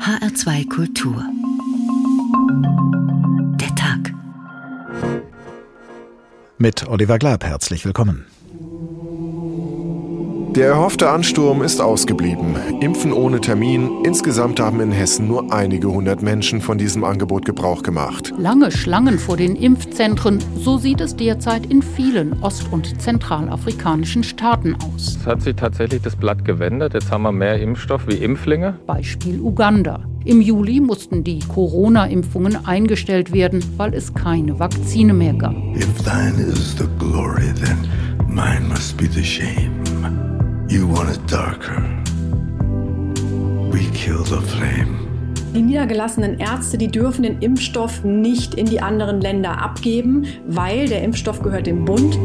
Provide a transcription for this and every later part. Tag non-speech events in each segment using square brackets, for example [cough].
HR2 Kultur. Der Tag. Mit Oliver Glab herzlich willkommen. Der erhoffte Ansturm ist ausgeblieben. Impfen ohne Termin. Insgesamt haben in Hessen nur einige hundert Menschen von diesem Angebot Gebrauch gemacht. Lange Schlangen vor den Impfzentren. So sieht es derzeit in vielen ost- und zentralafrikanischen Staaten aus. Es hat sich tatsächlich das Blatt gewendet. Jetzt haben wir mehr Impfstoff wie Impflinge. Beispiel Uganda. Im Juli mussten die Corona-Impfungen eingestellt werden, weil es keine Vakzine mehr gab. If thine is the glory, then mine must be the shame. You want it darker. We kill the flame. Die niedergelassenen Ärzte, die dürfen den Impfstoff nicht in die anderen Länder abgeben, weil der Impfstoff gehört dem Bund.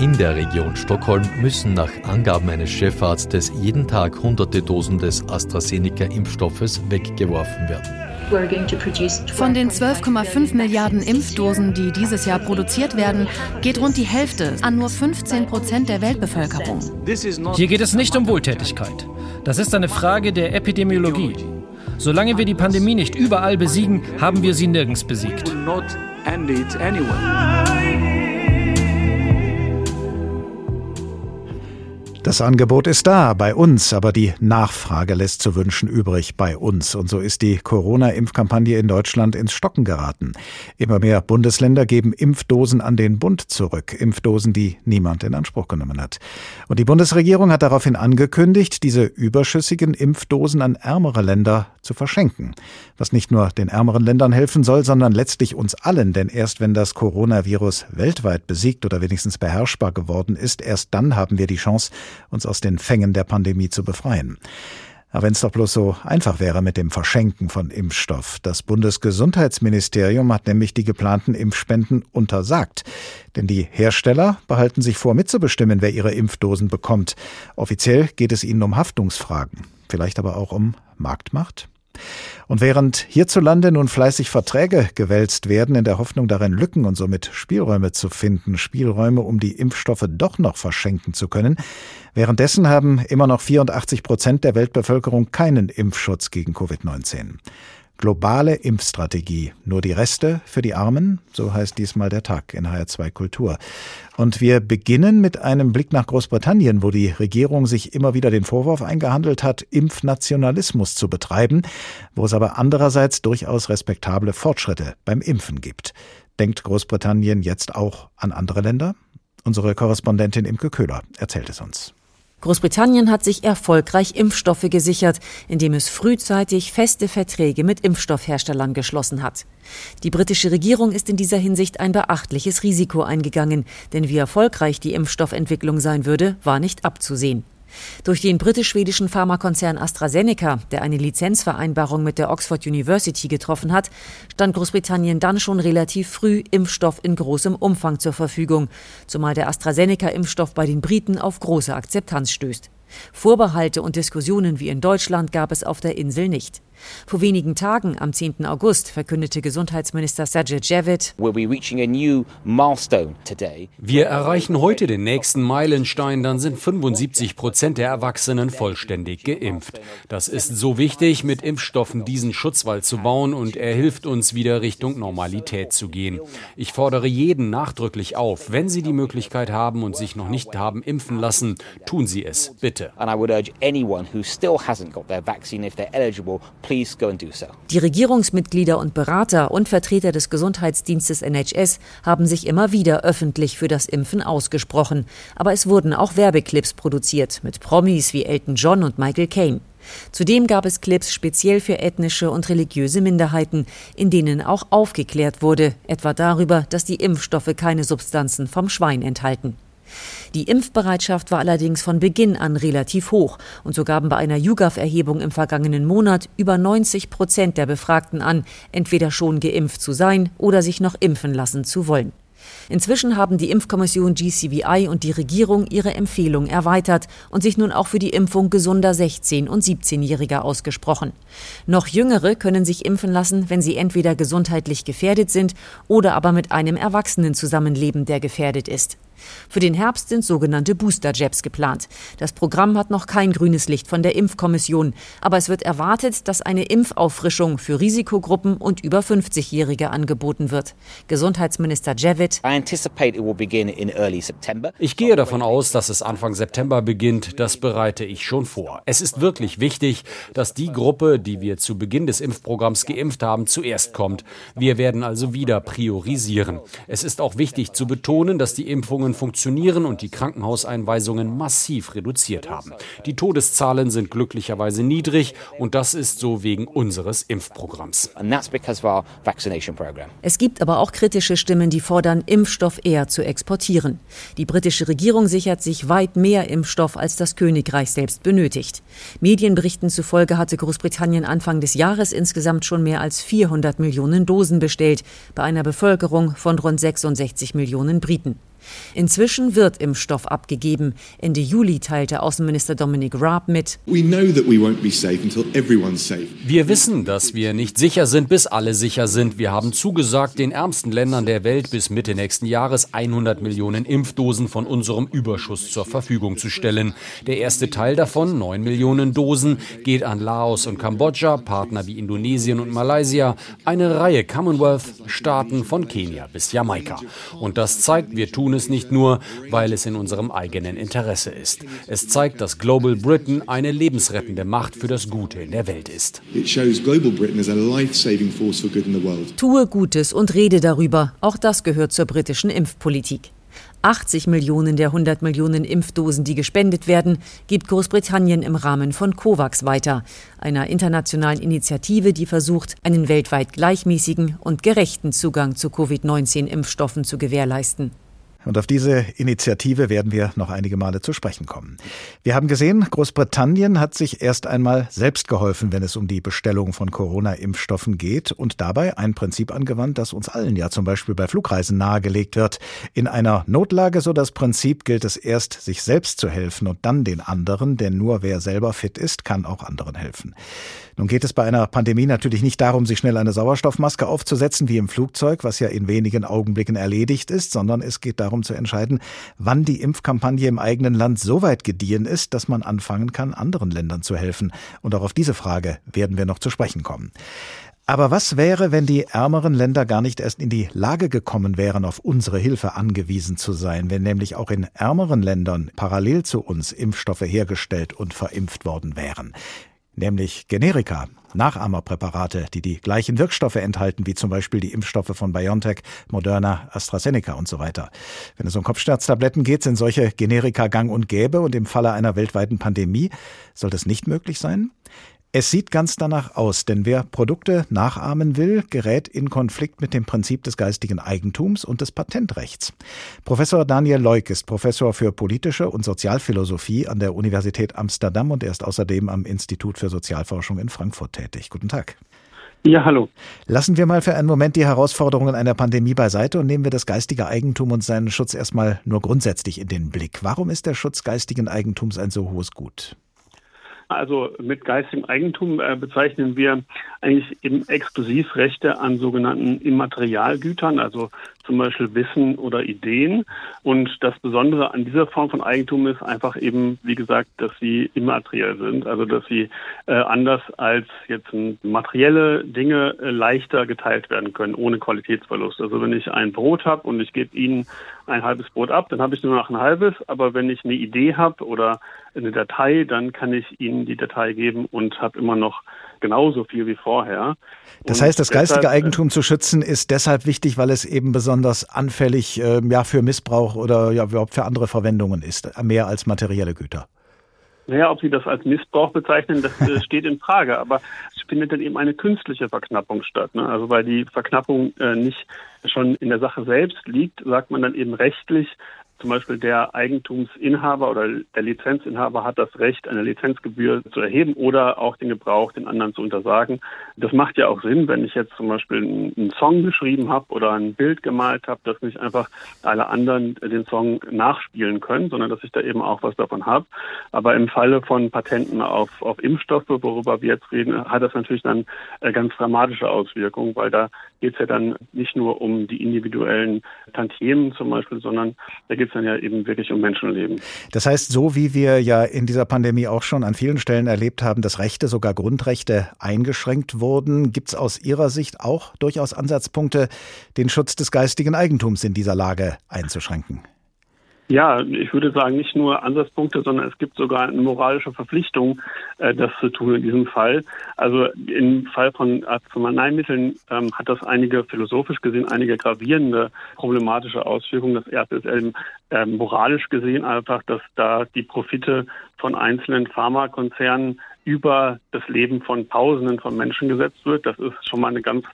In der Region Stockholm müssen nach Angaben eines Chefarztes jeden Tag hunderte Dosen des AstraZeneca-Impfstoffes weggeworfen werden. Von den 12,5 Milliarden Impfdosen, die dieses Jahr produziert werden, geht rund die Hälfte an nur 15 Prozent der Weltbevölkerung. Hier geht es nicht um Wohltätigkeit. Das ist eine Frage der Epidemiologie. Solange wir die Pandemie nicht überall besiegen, haben wir sie nirgends besiegt. Das Angebot ist da bei uns, aber die Nachfrage lässt zu wünschen übrig bei uns. Und so ist die Corona-Impfkampagne in Deutschland ins Stocken geraten. Immer mehr Bundesländer geben Impfdosen an den Bund zurück. Impfdosen, die niemand in Anspruch genommen hat. Und die Bundesregierung hat daraufhin angekündigt, diese überschüssigen Impfdosen an ärmere Länder zu verschenken. Was nicht nur den ärmeren Ländern helfen soll, sondern letztlich uns allen. Denn erst wenn das Coronavirus weltweit besiegt oder wenigstens beherrschbar geworden ist, erst dann haben wir die Chance, uns aus den Fängen der Pandemie zu befreien. Aber wenn es doch bloß so einfach wäre mit dem Verschenken von Impfstoff. Das Bundesgesundheitsministerium hat nämlich die geplanten Impfspenden untersagt. Denn die Hersteller behalten sich vor, mitzubestimmen, wer ihre Impfdosen bekommt. Offiziell geht es ihnen um Haftungsfragen. Vielleicht aber auch um Marktmacht? Und während hierzulande nun fleißig Verträge gewälzt werden, in der Hoffnung darin Lücken und somit Spielräume zu finden, Spielräume, um die Impfstoffe doch noch verschenken zu können, währenddessen haben immer noch 84 Prozent der Weltbevölkerung keinen Impfschutz gegen Covid-19. Globale Impfstrategie. Nur die Reste für die Armen? So heißt diesmal der Tag in HR2 Kultur. Und wir beginnen mit einem Blick nach Großbritannien, wo die Regierung sich immer wieder den Vorwurf eingehandelt hat, Impfnationalismus zu betreiben, wo es aber andererseits durchaus respektable Fortschritte beim Impfen gibt. Denkt Großbritannien jetzt auch an andere Länder? Unsere Korrespondentin Imke Köhler erzählt es uns. Großbritannien hat sich erfolgreich Impfstoffe gesichert, indem es frühzeitig feste Verträge mit Impfstoffherstellern geschlossen hat. Die britische Regierung ist in dieser Hinsicht ein beachtliches Risiko eingegangen, denn wie erfolgreich die Impfstoffentwicklung sein würde, war nicht abzusehen. Durch den britisch-schwedischen Pharmakonzern AstraZeneca, der eine Lizenzvereinbarung mit der Oxford University getroffen hat, stand Großbritannien dann schon relativ früh Impfstoff in großem Umfang zur Verfügung, zumal der AstraZeneca-Impfstoff bei den Briten auf große Akzeptanz stößt. Vorbehalte und Diskussionen wie in Deutschland gab es auf der Insel nicht. Vor wenigen Tagen, am 10. August, verkündete Gesundheitsminister Sajid Javid, wir erreichen heute den nächsten Meilenstein, dann sind 75 Prozent der Erwachsenen vollständig geimpft. Das ist so wichtig, mit Impfstoffen diesen Schutzwall zu bauen und er hilft uns wieder Richtung Normalität zu gehen. Ich fordere jeden nachdrücklich auf, wenn Sie die Möglichkeit haben und sich noch nicht haben impfen lassen, tun Sie es, bitte. And I would urge anyone who still hasn't got their vaccine if they're eligible, die Regierungsmitglieder und Berater und Vertreter des Gesundheitsdienstes NHS haben sich immer wieder öffentlich für das Impfen ausgesprochen. Aber es wurden auch Werbeclips produziert mit Promis wie Elton John und Michael Caine. Zudem gab es Clips speziell für ethnische und religiöse Minderheiten, in denen auch aufgeklärt wurde, etwa darüber, dass die Impfstoffe keine Substanzen vom Schwein enthalten. Die Impfbereitschaft war allerdings von Beginn an relativ hoch und so gaben bei einer YouGov-Erhebung im vergangenen Monat über 90 Prozent der Befragten an, entweder schon geimpft zu sein oder sich noch impfen lassen zu wollen. Inzwischen haben die Impfkommission GCVI und die Regierung ihre Empfehlung erweitert und sich nun auch für die Impfung gesunder 16- und 17-Jähriger ausgesprochen. Noch Jüngere können sich impfen lassen, wenn sie entweder gesundheitlich gefährdet sind oder aber mit einem Erwachsenen zusammenleben, der gefährdet ist. Für den Herbst sind sogenannte Booster-Jabs geplant. Das Programm hat noch kein grünes Licht von der Impfkommission, aber es wird erwartet, dass eine Impfauffrischung für Risikogruppen und über 50-Jährige angeboten wird. Gesundheitsminister Javid. Ich gehe davon aus, dass es Anfang September beginnt. Das bereite ich schon vor. Es ist wirklich wichtig, dass die Gruppe, die wir zu Beginn des Impfprogramms geimpft haben, zuerst kommt. Wir werden also wieder priorisieren. Es ist auch wichtig zu betonen, dass die Impfungen funktionieren und die Krankenhauseinweisungen massiv reduziert haben. Die Todeszahlen sind glücklicherweise niedrig und das ist so wegen unseres Impfprogramms. Es gibt aber auch kritische Stimmen, die fordern, Impfstoff eher zu exportieren. Die britische Regierung sichert sich weit mehr Impfstoff, als das Königreich selbst benötigt. Medienberichten zufolge hatte Großbritannien Anfang des Jahres insgesamt schon mehr als 400 Millionen Dosen bestellt, bei einer Bevölkerung von rund 66 Millionen Briten. Inzwischen wird Impfstoff abgegeben. Ende Juli teilte Außenminister Dominic Raab mit. Wir wissen, dass wir nicht sicher sind, bis alle sicher sind. Wir haben zugesagt, den ärmsten Ländern der Welt bis Mitte nächsten Jahres 100 Millionen Impfdosen von unserem Überschuss zur Verfügung zu stellen. Der erste Teil davon, 9 Millionen Dosen, geht an Laos und Kambodscha, Partner wie Indonesien und Malaysia, eine Reihe Commonwealth-Staaten von Kenia bis Jamaika. Und das zeigt, wir tun tun es nicht nur, weil es in unserem eigenen Interesse ist. Es zeigt, dass Global Britain eine lebensrettende Macht für das Gute in der Welt ist. Tue Gutes und rede darüber. Auch das gehört zur britischen Impfpolitik. 80 Millionen der 100 Millionen Impfdosen, die gespendet werden, gibt Großbritannien im Rahmen von COVAX weiter, einer internationalen Initiative, die versucht, einen weltweit gleichmäßigen und gerechten Zugang zu Covid-19-Impfstoffen zu gewährleisten. Und auf diese Initiative werden wir noch einige Male zu sprechen kommen. Wir haben gesehen, Großbritannien hat sich erst einmal selbst geholfen, wenn es um die Bestellung von Corona-Impfstoffen geht und dabei ein Prinzip angewandt, das uns allen ja zum Beispiel bei Flugreisen nahegelegt wird. In einer Notlage, so das Prinzip, gilt es erst, sich selbst zu helfen und dann den anderen, denn nur wer selber fit ist, kann auch anderen helfen. Nun geht es bei einer Pandemie natürlich nicht darum, sich schnell eine Sauerstoffmaske aufzusetzen wie im Flugzeug, was ja in wenigen Augenblicken erledigt ist, sondern es geht darum zu entscheiden, wann die Impfkampagne im eigenen Land so weit gediehen ist, dass man anfangen kann, anderen Ländern zu helfen. Und auch auf diese Frage werden wir noch zu sprechen kommen. Aber was wäre, wenn die ärmeren Länder gar nicht erst in die Lage gekommen wären, auf unsere Hilfe angewiesen zu sein, wenn nämlich auch in ärmeren Ländern parallel zu uns Impfstoffe hergestellt und verimpft worden wären? Nämlich Generika, Nachahmerpräparate, die die gleichen Wirkstoffe enthalten wie zum Beispiel die Impfstoffe von BioNTech, Moderna, AstraZeneca und so weiter. Wenn es um Kopfschmerztabletten geht, sind solche Generika gang und gäbe und im Falle einer weltweiten Pandemie soll das nicht möglich sein? Es sieht ganz danach aus, denn wer Produkte nachahmen will, gerät in Konflikt mit dem Prinzip des geistigen Eigentums und des Patentrechts. Professor Daniel Leuk ist Professor für politische und Sozialphilosophie an der Universität Amsterdam und er ist außerdem am Institut für Sozialforschung in Frankfurt tätig. Guten Tag. Ja, hallo. Lassen wir mal für einen Moment die Herausforderungen einer Pandemie beiseite und nehmen wir das geistige Eigentum und seinen Schutz erstmal nur grundsätzlich in den Blick. Warum ist der Schutz geistigen Eigentums ein so hohes Gut? Also mit geistigem Eigentum äh, bezeichnen wir eigentlich eben Exklusivrechte an sogenannten Immaterialgütern, also zum Beispiel Wissen oder Ideen. Und das Besondere an dieser Form von Eigentum ist einfach eben, wie gesagt, dass sie immateriell sind, also dass sie äh, anders als jetzt materielle Dinge äh, leichter geteilt werden können, ohne Qualitätsverlust. Also wenn ich ein Brot habe und ich gebe Ihnen ein halbes Brot ab, dann habe ich nur noch ein halbes, aber wenn ich eine Idee habe oder eine Datei, dann kann ich Ihnen die Datei geben und habe immer noch genauso viel wie vorher. Das heißt, das geistige deshalb, äh, Eigentum zu schützen ist deshalb wichtig, weil es eben besonders anfällig äh, ja, für Missbrauch oder ja, überhaupt für andere Verwendungen ist, mehr als materielle Güter. Naja, ob Sie das als Missbrauch bezeichnen, das äh, [laughs] steht in Frage. Aber es findet dann eben eine künstliche Verknappung statt. Ne? Also weil die Verknappung äh, nicht schon in der Sache selbst liegt, sagt man dann eben rechtlich, zum Beispiel der Eigentumsinhaber oder der Lizenzinhaber hat das Recht, eine Lizenzgebühr zu erheben oder auch den Gebrauch den anderen zu untersagen. Das macht ja auch Sinn, wenn ich jetzt zum Beispiel einen Song geschrieben habe oder ein Bild gemalt habe, dass nicht einfach alle anderen den Song nachspielen können, sondern dass ich da eben auch was davon habe. Aber im Falle von Patenten auf, auf Impfstoffe, worüber wir jetzt reden, hat das natürlich dann äh, ganz dramatische Auswirkungen, weil da geht es ja dann nicht nur um die individuellen Tantiemen zum Beispiel, sondern da geht es dann ja eben wirklich um Menschenleben. Das heißt, so wie wir ja in dieser Pandemie auch schon an vielen Stellen erlebt haben, dass Rechte, sogar Grundrechte eingeschränkt wurden, gibt es aus Ihrer Sicht auch durchaus Ansatzpunkte, den Schutz des geistigen Eigentums in dieser Lage einzuschränken? Ja, ich würde sagen, nicht nur Ansatzpunkte, sondern es gibt sogar eine moralische Verpflichtung, äh, das zu tun in diesem Fall. Also im Fall von Arzneimitteln ähm, hat das einige philosophisch gesehen einige gravierende problematische Auswirkungen. Das erste ist eben äh, moralisch gesehen einfach, dass da die Profite von einzelnen Pharmakonzernen über das Leben von Tausenden von Menschen gesetzt wird. Das ist schon mal eine ganz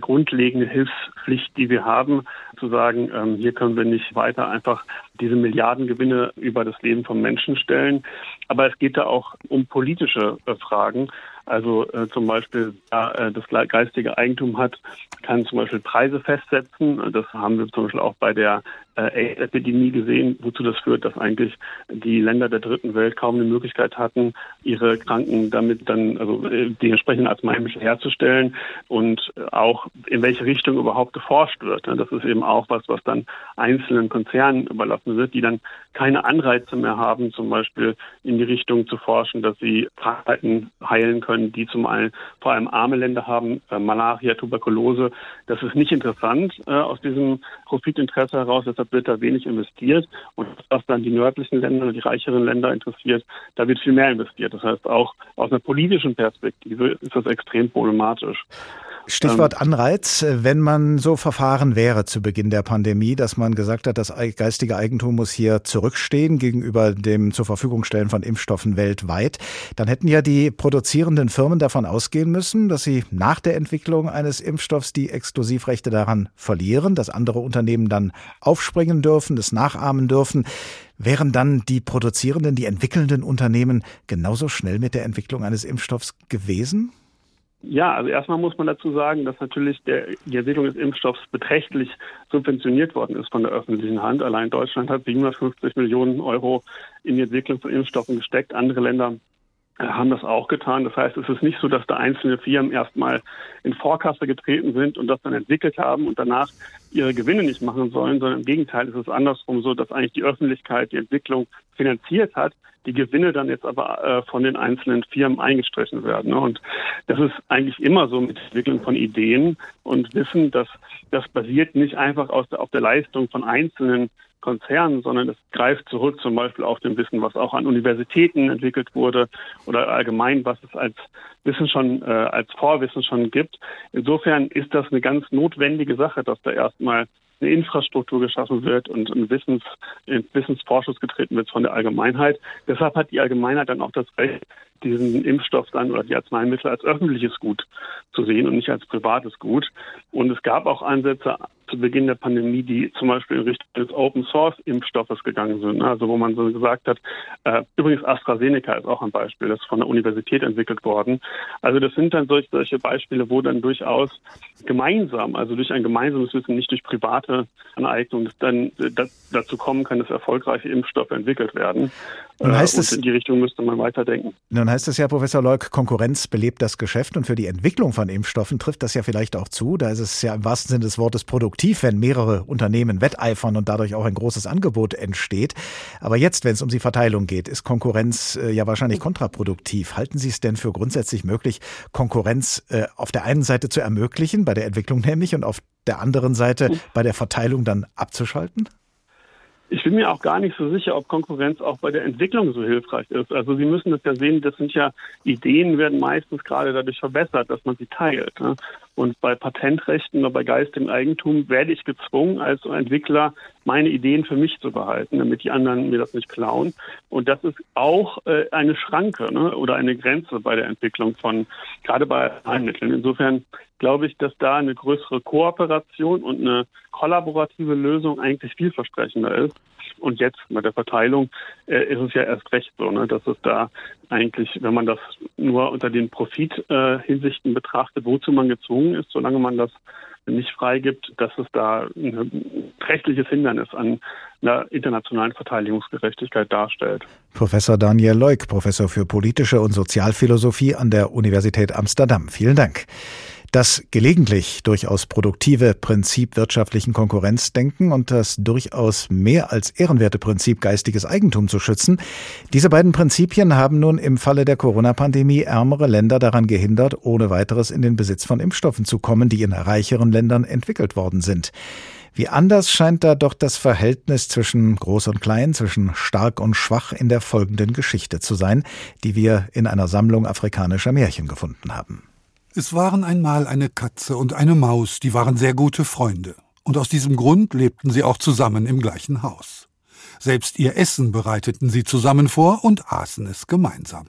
grundlegende Hilfspflicht, die wir haben, zu sagen, ähm, hier können wir nicht weiter einfach diese Milliardengewinne über das Leben von Menschen stellen. Aber es geht da auch um politische äh, Fragen. Also äh, zum Beispiel, ja, äh, das geistige Eigentum hat, kann zum Beispiel Preise festsetzen. Das haben wir zum Beispiel auch bei der AIDS-Epidemie gesehen, wozu das führt, dass eigentlich die Länder der dritten Welt kaum eine Möglichkeit hatten, ihre Kranken damit dann, also äh, die entsprechenden Arzneimittel herzustellen und auch in welche Richtung überhaupt geforscht wird. Das ist eben auch was, was dann einzelnen Konzernen überlassen wird, die dann keine Anreize mehr haben, zum Beispiel in die Richtung zu forschen, dass sie Krankheiten heilen können, die zum einen vor allem arme Länder haben, äh, Malaria, Tuberkulose. Das ist nicht interessant äh, aus diesem Profitinteresse heraus. Deshalb wird da wenig investiert. Und was dann die nördlichen Länder, die reicheren Länder interessiert, da wird viel mehr investiert. Das heißt, auch aus einer politischen Perspektive ist das extrem problematisch. Stichwort ähm, Anreiz, wenn man so verfahren wäre zu Beginn der Pandemie, dass man gesagt hat, das geistige Eigentum muss hier zurückstehen gegenüber dem zur Verfügung stellen von Impfstoffen weltweit, dann hätten ja die produzierenden Firmen davon ausgehen müssen, dass sie nach der Entwicklung eines Impfstoffs die Exklusivrechte daran verlieren, dass andere Unternehmen dann aufspringen dürfen, das nachahmen dürfen. Wären dann die produzierenden, die entwickelnden Unternehmen genauso schnell mit der Entwicklung eines Impfstoffs gewesen? Ja, also erstmal muss man dazu sagen, dass natürlich der, die Entwicklung des Impfstoffs beträchtlich subventioniert worden ist von der öffentlichen Hand. Allein Deutschland hat 750 Millionen Euro in die Entwicklung von Impfstoffen gesteckt. Andere Länder haben das auch getan. Das heißt, es ist nicht so, dass da einzelne Firmen erstmal in Vorkasse getreten sind und das dann entwickelt haben und danach ihre Gewinne nicht machen sollen, sondern im Gegenteil ist es andersrum so, dass eigentlich die Öffentlichkeit die Entwicklung finanziert hat die Gewinne dann jetzt aber äh, von den einzelnen Firmen eingestrichen werden. Und das ist eigentlich immer so mit Entwicklung von Ideen und Wissen, dass das basiert nicht einfach auf der Leistung von einzelnen Konzernen, sondern es greift zurück zum Beispiel auf dem Wissen, was auch an Universitäten entwickelt wurde oder allgemein, was es als Wissen schon, äh, als Vorwissen schon gibt. Insofern ist das eine ganz notwendige Sache, dass da erstmal eine Infrastruktur geschaffen wird und ein Wissens, in Wissensvorschuss getreten wird von der Allgemeinheit. Deshalb hat die Allgemeinheit dann auch das Recht, diesen Impfstoff dann oder die Arzneimittel als öffentliches Gut zu sehen und nicht als privates Gut. Und es gab auch Ansätze zu Beginn der Pandemie, die zum Beispiel in Richtung des Open Source Impfstoffes gegangen sind. Also wo man so gesagt hat, äh, übrigens AstraZeneca ist auch ein Beispiel, das ist von der Universität entwickelt worden. Also das sind dann solche, solche Beispiele, wo dann durchaus gemeinsam, also durch ein gemeinsames Wissen, nicht durch private Aneignung, dann dazu kommen kann, dass erfolgreiche Impfstoffe entwickelt werden. Nun heißt äh, es, in die Richtung müsste man weiterdenken. Nun heißt es ja, Professor Leuk, Konkurrenz belebt das Geschäft und für die Entwicklung von Impfstoffen trifft das ja vielleicht auch zu. Da ist es ja im wahrsten Sinne des Wortes produktiv, wenn mehrere Unternehmen wetteifern und dadurch auch ein großes Angebot entsteht. Aber jetzt, wenn es um die Verteilung geht, ist Konkurrenz äh, ja wahrscheinlich kontraproduktiv. Halten Sie es denn für grundsätzlich möglich, Konkurrenz äh, auf der einen Seite zu ermöglichen, bei der Entwicklung nämlich, und auf der anderen Seite bei der Verteilung dann abzuschalten? Ich bin mir auch gar nicht so sicher, ob Konkurrenz auch bei der Entwicklung so hilfreich ist. Also Sie müssen das ja sehen, das sind ja Ideen werden meistens gerade dadurch verbessert, dass man sie teilt. Ne? Und bei Patentrechten oder bei geistigem Eigentum werde ich gezwungen, als Entwickler meine Ideen für mich zu behalten, damit die anderen mir das nicht klauen. Und das ist auch äh, eine Schranke ne? oder eine Grenze bei der Entwicklung von, gerade bei Heilmitteln. Insofern glaube ich, dass da eine größere Kooperation und eine kollaborative Lösung eigentlich vielversprechender ist. Und jetzt mit der Verteilung äh, ist es ja erst recht so, ne, dass es da eigentlich, wenn man das nur unter den Profithinsichten äh, betrachtet, wozu man gezwungen ist, solange man das nicht freigibt, dass es da ein rechtliches Hindernis an einer internationalen Verteidigungsgerechtigkeit darstellt. Professor Daniel Leuk, Professor für politische und Sozialphilosophie an der Universität Amsterdam. Vielen Dank. Das gelegentlich durchaus produktive Prinzip wirtschaftlichen Konkurrenzdenken und das durchaus mehr als ehrenwerte Prinzip geistiges Eigentum zu schützen, diese beiden Prinzipien haben nun im Falle der Corona-Pandemie ärmere Länder daran gehindert, ohne weiteres in den Besitz von Impfstoffen zu kommen, die in reicheren Ländern entwickelt worden sind. Wie anders scheint da doch das Verhältnis zwischen Groß und Klein, zwischen stark und schwach in der folgenden Geschichte zu sein, die wir in einer Sammlung afrikanischer Märchen gefunden haben. Es waren einmal eine Katze und eine Maus, die waren sehr gute Freunde. Und aus diesem Grund lebten sie auch zusammen im gleichen Haus. Selbst ihr Essen bereiteten sie zusammen vor und aßen es gemeinsam.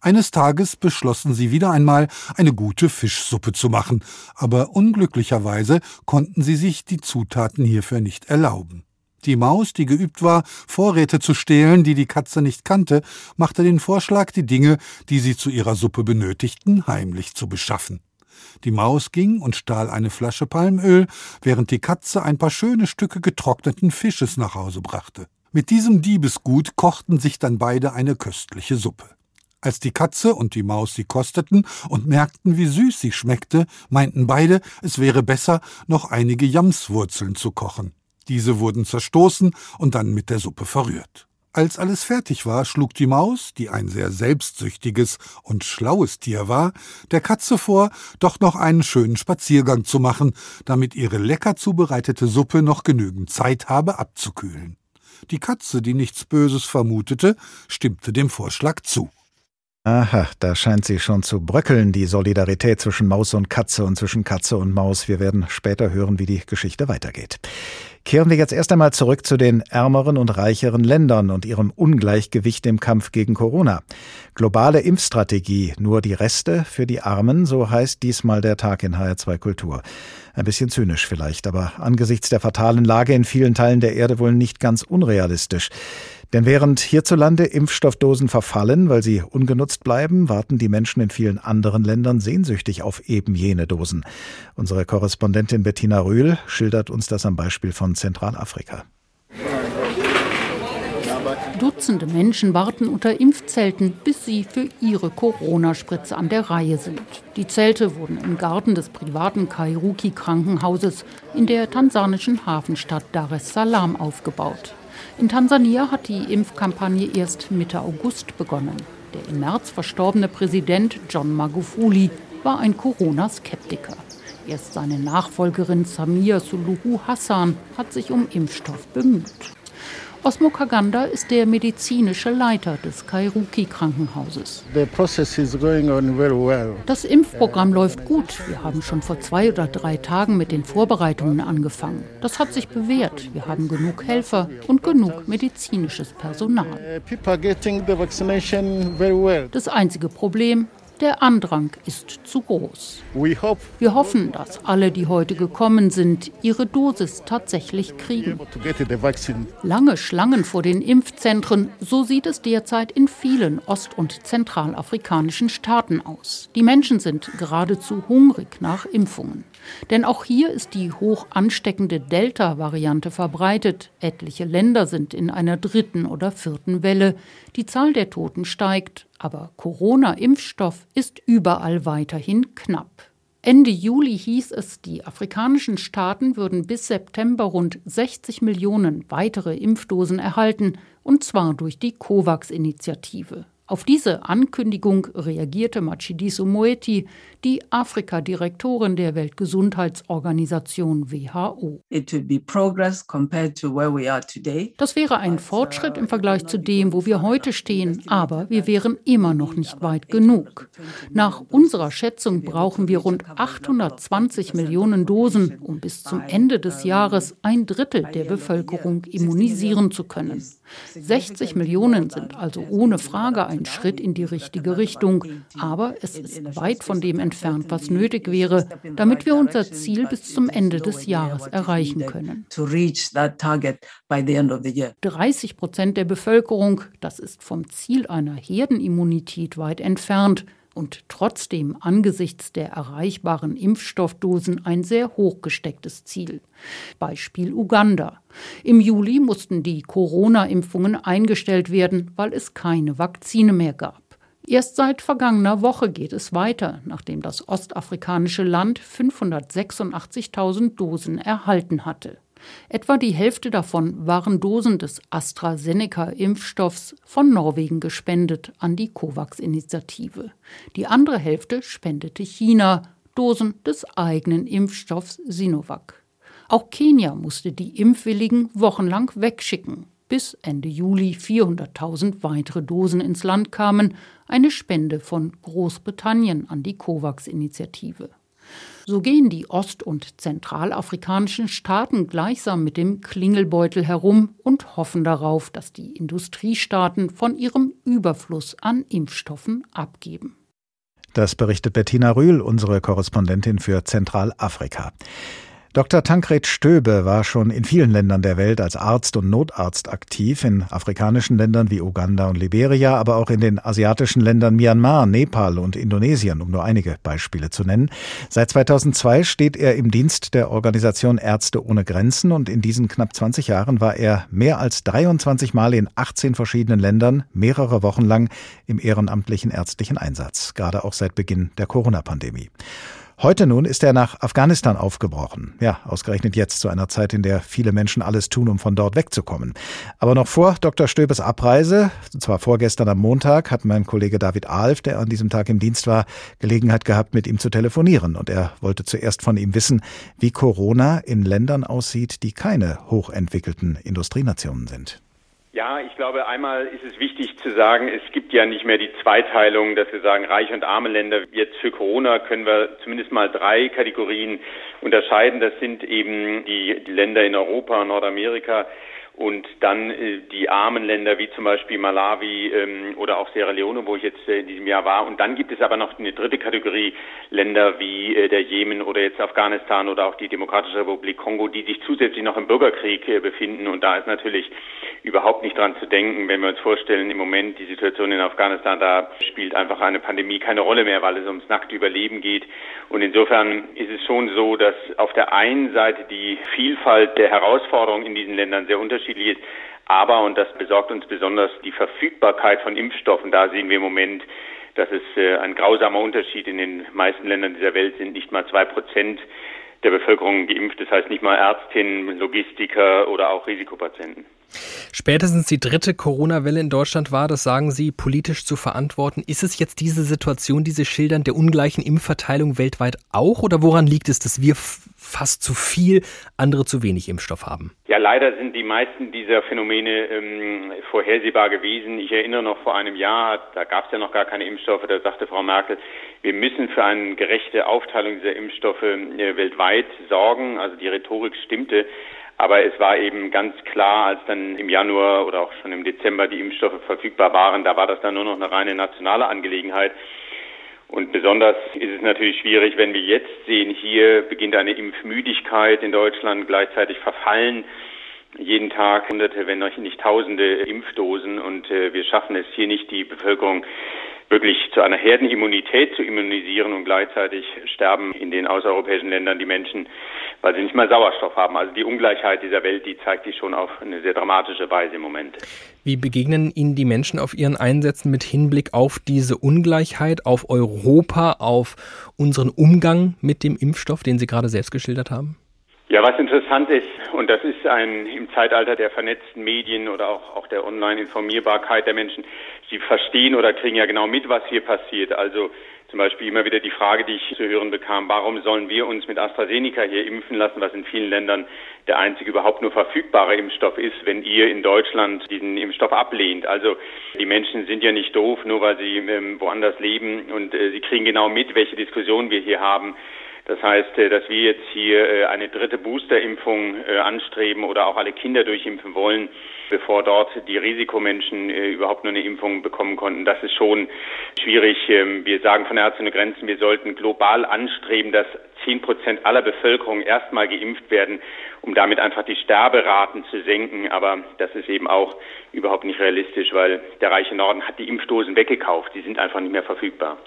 Eines Tages beschlossen sie wieder einmal, eine gute Fischsuppe zu machen, aber unglücklicherweise konnten sie sich die Zutaten hierfür nicht erlauben. Die Maus, die geübt war, Vorräte zu stehlen, die die Katze nicht kannte, machte den Vorschlag, die Dinge, die sie zu ihrer Suppe benötigten, heimlich zu beschaffen. Die Maus ging und stahl eine Flasche Palmöl, während die Katze ein paar schöne Stücke getrockneten Fisches nach Hause brachte. Mit diesem Diebesgut kochten sich dann beide eine köstliche Suppe. Als die Katze und die Maus sie kosteten und merkten, wie süß sie schmeckte, meinten beide, es wäre besser, noch einige Jamswurzeln zu kochen. Diese wurden zerstoßen und dann mit der Suppe verrührt. Als alles fertig war, schlug die Maus, die ein sehr selbstsüchtiges und schlaues Tier war, der Katze vor, doch noch einen schönen Spaziergang zu machen, damit ihre lecker zubereitete Suppe noch genügend Zeit habe abzukühlen. Die Katze, die nichts Böses vermutete, stimmte dem Vorschlag zu. Aha, da scheint sie schon zu bröckeln, die Solidarität zwischen Maus und Katze und zwischen Katze und Maus. Wir werden später hören, wie die Geschichte weitergeht. Kehren wir jetzt erst einmal zurück zu den ärmeren und reicheren Ländern und ihrem Ungleichgewicht im Kampf gegen Corona. Globale Impfstrategie, nur die Reste für die Armen, so heißt diesmal der Tag in HR2 Kultur. Ein bisschen zynisch vielleicht, aber angesichts der fatalen Lage in vielen Teilen der Erde wohl nicht ganz unrealistisch. Denn während hierzulande Impfstoffdosen verfallen, weil sie ungenutzt bleiben, warten die Menschen in vielen anderen Ländern sehnsüchtig auf eben jene Dosen. Unsere Korrespondentin Bettina Rühl schildert uns das am Beispiel von Zentralafrika. Dutzende Menschen warten unter Impfzelten, bis sie für ihre Corona-Spritze an der Reihe sind. Die Zelte wurden im Garten des privaten Kairuki-Krankenhauses in der tansanischen Hafenstadt Dar es Salaam aufgebaut. In Tansania hat die Impfkampagne erst Mitte August begonnen. Der im März verstorbene Präsident John Magufuli war ein Corona-Skeptiker. Erst seine Nachfolgerin Samia Suluhu Hassan hat sich um Impfstoff bemüht. Osmo Kaganda ist der medizinische Leiter des Kairuki Krankenhauses. Das Impfprogramm läuft gut. Wir haben schon vor zwei oder drei Tagen mit den Vorbereitungen angefangen. Das hat sich bewährt. Wir haben genug Helfer und genug medizinisches Personal. Das einzige Problem, der Andrang ist zu groß. Wir hoffen, dass alle, die heute gekommen sind, ihre Dosis tatsächlich kriegen. Lange Schlangen vor den Impfzentren, so sieht es derzeit in vielen ost- und zentralafrikanischen Staaten aus. Die Menschen sind geradezu hungrig nach Impfungen. Denn auch hier ist die hoch ansteckende Delta-Variante verbreitet. Etliche Länder sind in einer dritten oder vierten Welle. Die Zahl der Toten steigt, aber Corona-Impfstoff ist überall weiterhin knapp. Ende Juli hieß es, die afrikanischen Staaten würden bis September rund 60 Millionen weitere Impfdosen erhalten, und zwar durch die COVAX-Initiative. Auf diese Ankündigung reagierte Matshidiso Moeti, die Afrika-Direktorin der Weltgesundheitsorganisation WHO. Das wäre ein Fortschritt im Vergleich zu dem, wo wir heute stehen, aber wir wären immer noch nicht weit genug. Nach unserer Schätzung brauchen wir rund 820 Millionen Dosen, um bis zum Ende des Jahres ein Drittel der Bevölkerung immunisieren zu können. 60 Millionen sind also ohne Frage ein Schritt in die richtige Richtung, aber es ist weit von dem entfernt, was nötig wäre, damit wir unser Ziel bis zum Ende des Jahres erreichen können. 30 Prozent der Bevölkerung, das ist vom Ziel einer Herdenimmunität weit entfernt und trotzdem angesichts der erreichbaren Impfstoffdosen ein sehr hoch gestecktes Ziel. Beispiel Uganda. Im Juli mussten die Corona-Impfungen eingestellt werden, weil es keine Vakzine mehr gab. Erst seit vergangener Woche geht es weiter, nachdem das ostafrikanische Land 586.000 Dosen erhalten hatte. Etwa die Hälfte davon waren Dosen des AstraZeneca-Impfstoffs von Norwegen gespendet an die COVAX-Initiative. Die andere Hälfte spendete China, Dosen des eigenen Impfstoffs Sinovac. Auch Kenia musste die Impfwilligen wochenlang wegschicken, bis Ende Juli 400.000 weitere Dosen ins Land kamen, eine Spende von Großbritannien an die COVAX-Initiative. So gehen die ost- und zentralafrikanischen Staaten gleichsam mit dem Klingelbeutel herum und hoffen darauf, dass die Industriestaaten von ihrem Überfluss an Impfstoffen abgeben. Das berichtet Bettina Rühl, unsere Korrespondentin für Zentralafrika. Dr. Tankred Stöbe war schon in vielen Ländern der Welt als Arzt und Notarzt aktiv, in afrikanischen Ländern wie Uganda und Liberia, aber auch in den asiatischen Ländern Myanmar, Nepal und Indonesien, um nur einige Beispiele zu nennen. Seit 2002 steht er im Dienst der Organisation Ärzte ohne Grenzen und in diesen knapp 20 Jahren war er mehr als 23 Mal in 18 verschiedenen Ländern mehrere Wochen lang im ehrenamtlichen ärztlichen Einsatz, gerade auch seit Beginn der Corona-Pandemie. Heute nun ist er nach Afghanistan aufgebrochen. Ja, ausgerechnet jetzt zu einer Zeit, in der viele Menschen alles tun, um von dort wegzukommen. Aber noch vor Dr. Stöbes Abreise, und zwar vorgestern am Montag, hat mein Kollege David Alf, der an diesem Tag im Dienst war, Gelegenheit gehabt, mit ihm zu telefonieren. Und er wollte zuerst von ihm wissen, wie Corona in Ländern aussieht, die keine hochentwickelten Industrienationen sind. Ja, ich glaube, einmal ist es wichtig zu sagen, es gibt ja nicht mehr die Zweiteilung, dass wir sagen, reiche und arme Länder. Jetzt für Corona können wir zumindest mal drei Kategorien unterscheiden. Das sind eben die Länder in Europa, Nordamerika, und dann äh, die armen Länder wie zum Beispiel Malawi ähm, oder auch Sierra Leone, wo ich jetzt äh, in diesem Jahr war. Und dann gibt es aber noch eine dritte Kategorie Länder wie äh, der Jemen oder jetzt Afghanistan oder auch die Demokratische Republik Kongo, die sich zusätzlich noch im Bürgerkrieg äh, befinden. Und da ist natürlich überhaupt nicht dran zu denken, wenn wir uns vorstellen, im Moment die Situation in Afghanistan, da spielt einfach eine Pandemie keine Rolle mehr, weil es ums nackte Überleben geht. Und insofern ist es schon so, dass auf der einen Seite die Vielfalt der Herausforderungen in diesen Ländern sehr unterschiedlich ist. Aber, und das besorgt uns besonders, die Verfügbarkeit von Impfstoffen. Da sehen wir im Moment, dass es äh, ein grausamer Unterschied in den meisten Ländern dieser Welt sind. Nicht mal zwei Prozent der Bevölkerung geimpft. Das heißt nicht mal Ärztinnen, Logistiker oder auch Risikopatienten. Spätestens die dritte Corona-Welle in Deutschland war, das sagen Sie, politisch zu verantworten. Ist es jetzt diese Situation, diese Schildern der ungleichen Impfverteilung weltweit auch? Oder woran liegt es, dass wir fast zu viel, andere zu wenig Impfstoff haben? Ja, leider sind die meisten dieser Phänomene ähm, vorhersehbar gewesen. Ich erinnere noch vor einem Jahr, da gab es ja noch gar keine Impfstoffe, da sagte Frau Merkel, wir müssen für eine gerechte Aufteilung dieser Impfstoffe äh, weltweit sorgen. Also die Rhetorik stimmte. Aber es war eben ganz klar, als dann im Januar oder auch schon im Dezember die Impfstoffe verfügbar waren, da war das dann nur noch eine reine nationale Angelegenheit. Und besonders ist es natürlich schwierig, wenn wir jetzt sehen, hier beginnt eine Impfmüdigkeit in Deutschland, gleichzeitig verfallen jeden Tag hunderte, wenn nicht tausende Impfdosen und äh, wir schaffen es hier nicht, die Bevölkerung wirklich zu einer Herdenimmunität zu immunisieren und gleichzeitig sterben in den außereuropäischen Ländern die Menschen, weil sie nicht mal Sauerstoff haben. Also die Ungleichheit dieser Welt, die zeigt sich schon auf eine sehr dramatische Weise im Moment. Wie begegnen Ihnen die Menschen auf Ihren Einsätzen mit Hinblick auf diese Ungleichheit, auf Europa, auf unseren Umgang mit dem Impfstoff, den Sie gerade selbst geschildert haben? Ja, was interessant ist, und das ist ein im Zeitalter der vernetzten Medien oder auch, auch der Online-Informierbarkeit der Menschen, sie verstehen oder kriegen ja genau mit, was hier passiert. Also zum Beispiel immer wieder die Frage, die ich zu hören bekam, warum sollen wir uns mit AstraZeneca hier impfen lassen, was in vielen Ländern der einzige überhaupt nur verfügbare Impfstoff ist, wenn ihr in Deutschland diesen Impfstoff ablehnt. Also die Menschen sind ja nicht doof, nur weil sie ähm, woanders leben und äh, sie kriegen genau mit, welche Diskussion wir hier haben. Das heißt, äh, dass wir jetzt hier äh, eine dritte Boosterimpfung äh, anstreben oder auch alle Kinder durchimpfen wollen, bevor dort die Risikomenschen überhaupt nur eine Impfung bekommen konnten. Das ist schon schwierig. Ähm, wir sagen von Ärzte ohne Grenzen, wir sollten global anstreben, dass zehn Prozent aller Bevölkerung erstmal geimpft werden, um damit einfach die Sterberaten zu senken. Aber das ist eben auch überhaupt nicht realistisch, weil der reiche Norden hat die Impfdosen weggekauft. Die sind einfach nicht mehr verfügbar.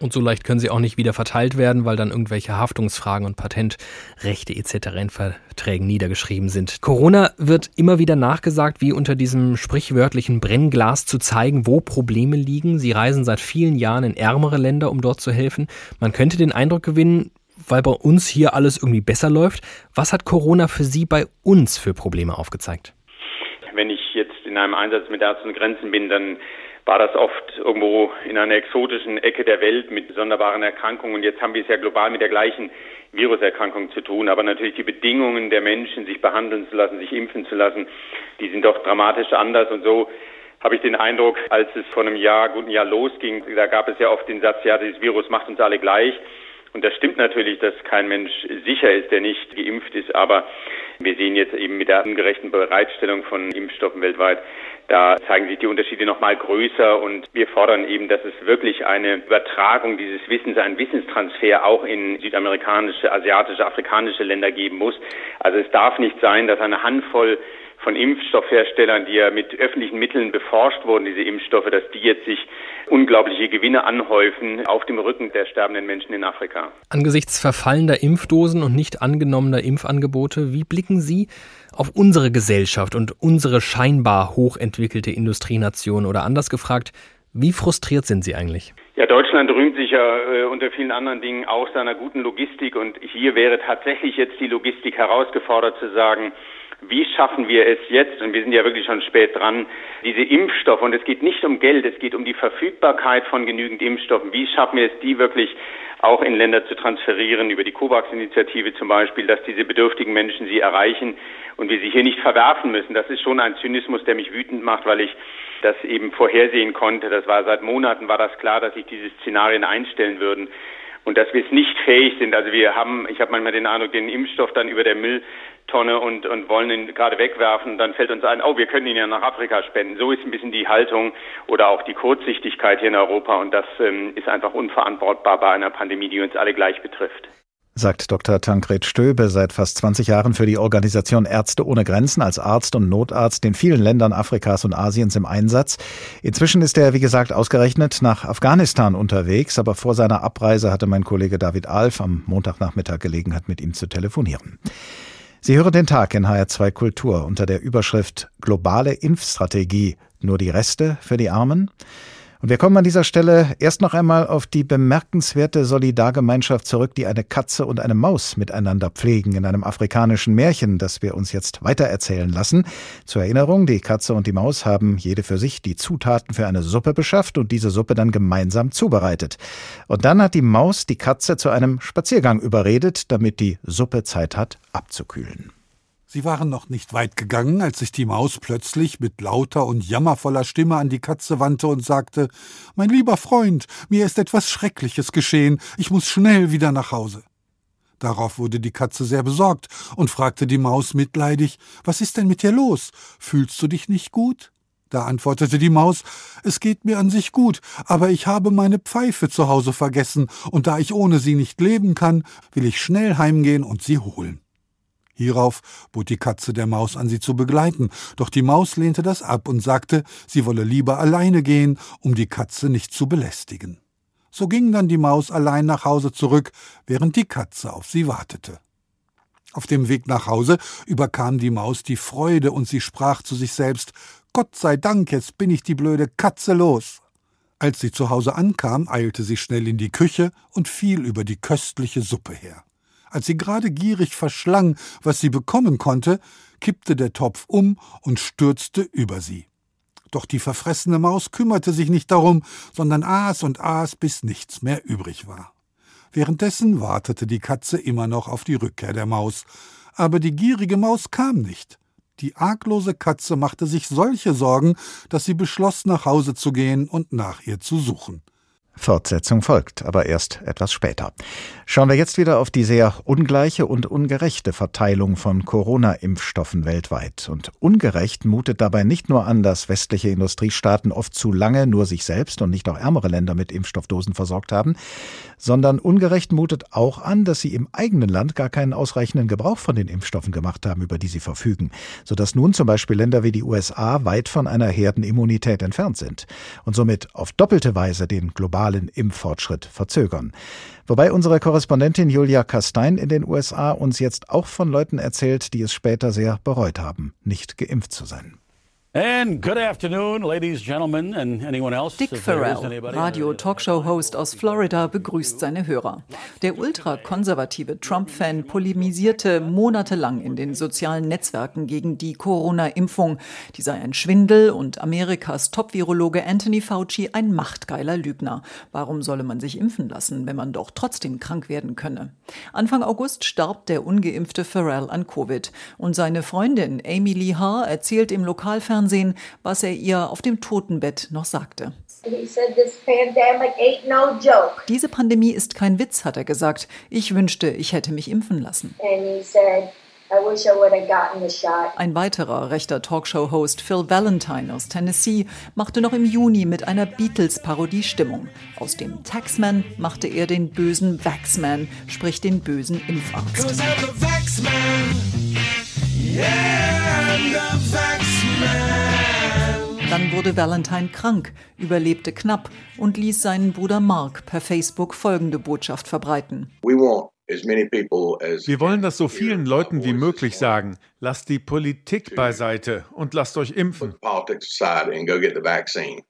Und so leicht können sie auch nicht wieder verteilt werden, weil dann irgendwelche Haftungsfragen und Patentrechte etc. in Verträgen niedergeschrieben sind. Corona wird immer wieder nachgesagt, wie unter diesem sprichwörtlichen Brennglas zu zeigen, wo Probleme liegen. Sie reisen seit vielen Jahren in ärmere Länder, um dort zu helfen. Man könnte den Eindruck gewinnen, weil bei uns hier alles irgendwie besser läuft. Was hat Corona für Sie bei uns für Probleme aufgezeigt? Wenn ich jetzt in einem Einsatz mit Ärzten Grenzen bin, dann war das oft irgendwo in einer exotischen Ecke der Welt mit sonderbaren Erkrankungen. Und jetzt haben wir es ja global mit der gleichen Viruserkrankung zu tun. Aber natürlich die Bedingungen der Menschen, sich behandeln zu lassen, sich impfen zu lassen, die sind doch dramatisch anders. Und so habe ich den Eindruck, als es vor einem Jahr, guten Jahr losging, da gab es ja oft den Satz, ja, dieses Virus macht uns alle gleich. Und das stimmt natürlich, dass kein Mensch sicher ist, der nicht geimpft ist. Aber wir sehen jetzt eben mit der ungerechten Bereitstellung von Impfstoffen weltweit, da zeigen sich die Unterschiede noch mal größer und wir fordern eben, dass es wirklich eine Übertragung dieses Wissens, einen Wissenstransfer auch in südamerikanische, asiatische, afrikanische Länder geben muss. Also es darf nicht sein, dass eine Handvoll von Impfstoffherstellern, die ja mit öffentlichen Mitteln beforscht wurden, diese Impfstoffe, dass die jetzt sich unglaubliche Gewinne anhäufen auf dem Rücken der sterbenden Menschen in Afrika. Angesichts verfallender Impfdosen und nicht angenommener Impfangebote, wie blicken Sie auf unsere Gesellschaft und unsere scheinbar hochentwickelte Industrienation oder anders gefragt, wie frustriert sind Sie eigentlich? Ja, Deutschland rühmt sich ja äh, unter vielen anderen Dingen auch seiner guten Logistik und hier wäre tatsächlich jetzt die Logistik herausgefordert zu sagen, wie schaffen wir es jetzt, und wir sind ja wirklich schon spät dran, diese Impfstoffe, und es geht nicht um Geld, es geht um die Verfügbarkeit von genügend Impfstoffen, wie schaffen wir es, die wirklich auch in Länder zu transferieren, über die COVAX-Initiative zum Beispiel, dass diese bedürftigen Menschen sie erreichen und wir sie hier nicht verwerfen müssen. Das ist schon ein Zynismus, der mich wütend macht, weil ich das eben vorhersehen konnte. Das war seit Monaten war das klar, dass sich diese Szenarien einstellen würden und dass wir es nicht fähig sind. Also wir haben, ich habe manchmal den Eindruck, den Impfstoff dann über der Müll Tonne und, und wollen ihn gerade wegwerfen, dann fällt uns ein, oh, wir können ihn ja nach Afrika spenden. So ist ein bisschen die Haltung oder auch die Kurzsichtigkeit hier in Europa und das ähm, ist einfach unverantwortbar bei einer Pandemie, die uns alle gleich betrifft sagt Dr. Tankred Stöbe, seit fast 20 Jahren für die Organisation Ärzte ohne Grenzen als Arzt und Notarzt in vielen Ländern Afrikas und Asiens im Einsatz. Inzwischen ist er, wie gesagt, ausgerechnet nach Afghanistan unterwegs, aber vor seiner Abreise hatte mein Kollege David Alf am Montagnachmittag Gelegenheit, mit ihm zu telefonieren. Sie hören den Tag in HR2 Kultur unter der Überschrift Globale Impfstrategie. Nur die Reste für die Armen? Und wir kommen an dieser Stelle erst noch einmal auf die bemerkenswerte Solidargemeinschaft zurück, die eine Katze und eine Maus miteinander pflegen in einem afrikanischen Märchen, das wir uns jetzt weitererzählen lassen. Zur Erinnerung, die Katze und die Maus haben jede für sich die Zutaten für eine Suppe beschafft und diese Suppe dann gemeinsam zubereitet. Und dann hat die Maus die Katze zu einem Spaziergang überredet, damit die Suppe Zeit hat abzukühlen. Sie waren noch nicht weit gegangen, als sich die Maus plötzlich mit lauter und jammervoller Stimme an die Katze wandte und sagte Mein lieber Freund, mir ist etwas Schreckliches geschehen, ich muss schnell wieder nach Hause. Darauf wurde die Katze sehr besorgt und fragte die Maus mitleidig Was ist denn mit dir los? Fühlst du dich nicht gut? Da antwortete die Maus Es geht mir an sich gut, aber ich habe meine Pfeife zu Hause vergessen, und da ich ohne sie nicht leben kann, will ich schnell heimgehen und sie holen. Hierauf bot die Katze der Maus an, sie zu begleiten, doch die Maus lehnte das ab und sagte, sie wolle lieber alleine gehen, um die Katze nicht zu belästigen. So ging dann die Maus allein nach Hause zurück, während die Katze auf sie wartete. Auf dem Weg nach Hause überkam die Maus die Freude und sie sprach zu sich selbst Gott sei Dank, jetzt bin ich die blöde Katze los. Als sie zu Hause ankam, eilte sie schnell in die Küche und fiel über die köstliche Suppe her. Als sie gerade gierig verschlang, was sie bekommen konnte, kippte der Topf um und stürzte über sie. Doch die verfressene Maus kümmerte sich nicht darum, sondern aß und aß, bis nichts mehr übrig war. Währenddessen wartete die Katze immer noch auf die Rückkehr der Maus, aber die gierige Maus kam nicht. Die arglose Katze machte sich solche Sorgen, dass sie beschloss, nach Hause zu gehen und nach ihr zu suchen. Fortsetzung folgt, aber erst etwas später. Schauen wir jetzt wieder auf die sehr ungleiche und ungerechte Verteilung von Corona-Impfstoffen weltweit. Und ungerecht mutet dabei nicht nur an, dass westliche Industriestaaten oft zu lange nur sich selbst und nicht auch ärmere Länder mit Impfstoffdosen versorgt haben, sondern ungerecht mutet auch an, dass sie im eigenen Land gar keinen ausreichenden Gebrauch von den Impfstoffen gemacht haben, über die sie verfügen, sodass nun zum Beispiel Länder wie die USA weit von einer Herdenimmunität entfernt sind und somit auf doppelte Weise den globalen globalen Impffortschritt verzögern. Wobei unsere Korrespondentin Julia Kastein in den USA uns jetzt auch von Leuten erzählt, die es später sehr bereut haben, nicht geimpft zu sein. And good afternoon, ladies, gentlemen, and anyone else. Dick Farrell, Radio-Talkshow-Host aus Florida, begrüßt seine Hörer. Der ultrakonservative Trump-Fan polemisierte monatelang in den sozialen Netzwerken gegen die Corona-Impfung. Die sei ein Schwindel und Amerikas Top-Virologe Anthony Fauci ein machtgeiler Lügner. Warum solle man sich impfen lassen, wenn man doch trotzdem krank werden könne? Anfang August starb der ungeimpfte Farrell an Covid und seine Freundin Amy Lee Haar erzählt im Lokalfernsehen Fernsehen, was er ihr auf dem Totenbett noch sagte. Diese Pandemie ist kein Witz, hat er gesagt. Ich wünschte, ich hätte mich impfen lassen. Ein weiterer rechter Talkshow-Host Phil Valentine aus Tennessee machte noch im Juni mit einer Beatles-Parodie Stimmung. Aus dem Taxman machte er den bösen Vaxman, sprich den bösen Impfarzt. Dann wurde Valentine krank, überlebte knapp und ließ seinen Bruder Mark per Facebook folgende Botschaft verbreiten. Wir wollen das so vielen Leuten wie möglich sagen. Lasst die Politik beiseite und lasst euch impfen.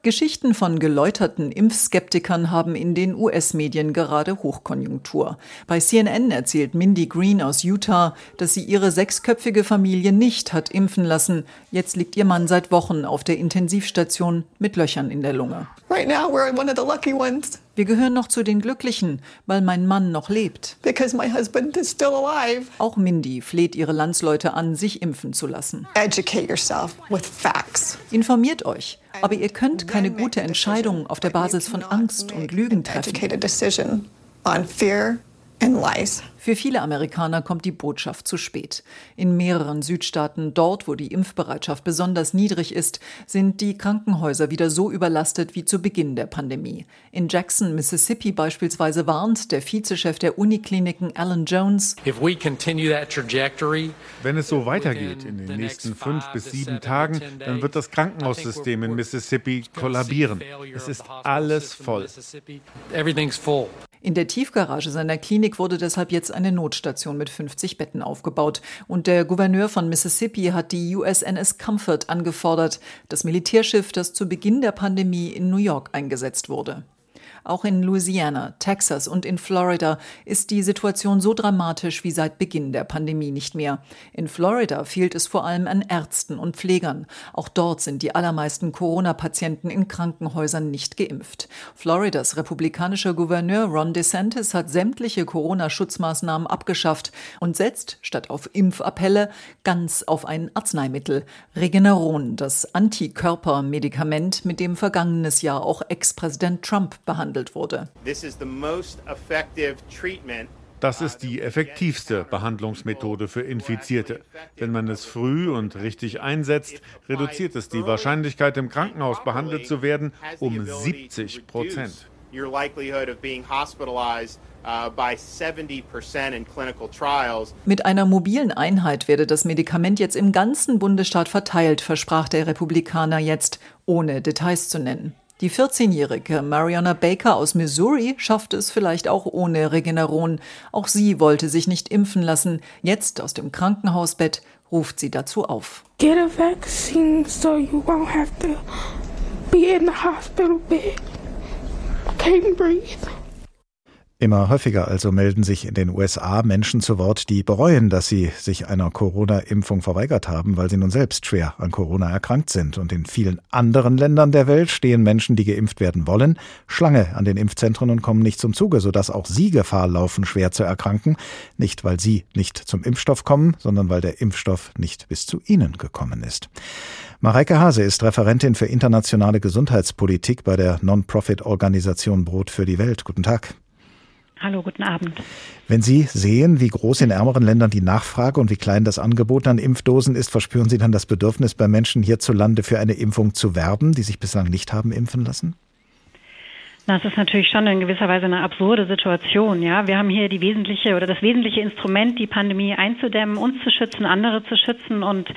Geschichten von geläuterten Impfskeptikern haben in den US-Medien gerade Hochkonjunktur. Bei CNN erzählt Mindy Green aus Utah, dass sie ihre sechsköpfige Familie nicht hat impfen lassen. Jetzt liegt ihr Mann seit Wochen auf der Intensivstation mit Löchern in der Lunge. Right now we're one of the lucky ones. Wir gehören noch zu den Glücklichen, weil mein Mann noch lebt. Because my husband is still alive. Auch Mindy fleht ihre Landsleute an, sich impfen zu lassen. Informiert euch, aber ihr könnt keine gute Entscheidung auf der Basis von Angst und Lügen treffen. Für viele Amerikaner kommt die Botschaft zu spät. In mehreren Südstaaten, dort wo die Impfbereitschaft besonders niedrig ist, sind die Krankenhäuser wieder so überlastet wie zu Beginn der Pandemie. In Jackson, Mississippi beispielsweise warnt der Vizechef der Unikliniken Alan Jones, wenn es so weitergeht in den nächsten fünf bis sieben Tagen, dann wird das Krankenhaussystem in Mississippi kollabieren. Es ist alles voll. In der Tiefgarage seiner Klinik wurde deshalb jetzt eine Notstation mit 50 Betten aufgebaut. Und der Gouverneur von Mississippi hat die USNS Comfort angefordert, das Militärschiff, das zu Beginn der Pandemie in New York eingesetzt wurde. Auch in Louisiana, Texas und in Florida ist die Situation so dramatisch wie seit Beginn der Pandemie nicht mehr. In Florida fehlt es vor allem an Ärzten und Pflegern. Auch dort sind die allermeisten Corona-Patienten in Krankenhäusern nicht geimpft. Floridas republikanischer Gouverneur Ron DeSantis hat sämtliche Corona-Schutzmaßnahmen abgeschafft und setzt statt auf Impfappelle ganz auf ein Arzneimittel, Regeneron, das Antikörpermedikament, mit dem vergangenes Jahr auch Ex-Präsident Trump behandelt behandelt wurde. Das ist die effektivste Behandlungsmethode für Infizierte. Wenn man es früh und richtig einsetzt, reduziert es die Wahrscheinlichkeit, im Krankenhaus behandelt zu werden, um 70 Prozent. Uh, Mit einer mobilen Einheit werde das Medikament jetzt im ganzen Bundesstaat verteilt, versprach der Republikaner jetzt, ohne Details zu nennen. Die 14-jährige Mariana Baker aus Missouri schaffte es vielleicht auch ohne Regeneron. Auch sie wollte sich nicht impfen lassen. Jetzt aus dem Krankenhausbett ruft sie dazu auf. Get a vaccine so you won't have to be in the hospital bed. Can't breathe. Immer häufiger also melden sich in den USA Menschen zu Wort, die bereuen, dass sie sich einer Corona-Impfung verweigert haben, weil sie nun selbst schwer an Corona erkrankt sind. Und in vielen anderen Ländern der Welt stehen Menschen, die geimpft werden wollen, Schlange an den Impfzentren und kommen nicht zum Zuge, sodass auch sie Gefahr laufen, schwer zu erkranken. Nicht, weil sie nicht zum Impfstoff kommen, sondern weil der Impfstoff nicht bis zu ihnen gekommen ist. Mareike Hase ist Referentin für internationale Gesundheitspolitik bei der Non-Profit-Organisation Brot für die Welt. Guten Tag. Hallo, guten Abend. Wenn Sie sehen, wie groß in ärmeren Ländern die Nachfrage und wie klein das Angebot an Impfdosen ist, verspüren Sie dann das Bedürfnis bei Menschen hierzulande für eine Impfung zu werben, die sich bislang nicht haben impfen lassen? Das ist natürlich schon in gewisser Weise eine absurde Situation. Ja, wir haben hier die wesentliche oder das wesentliche Instrument, die Pandemie einzudämmen, uns zu schützen, andere zu schützen und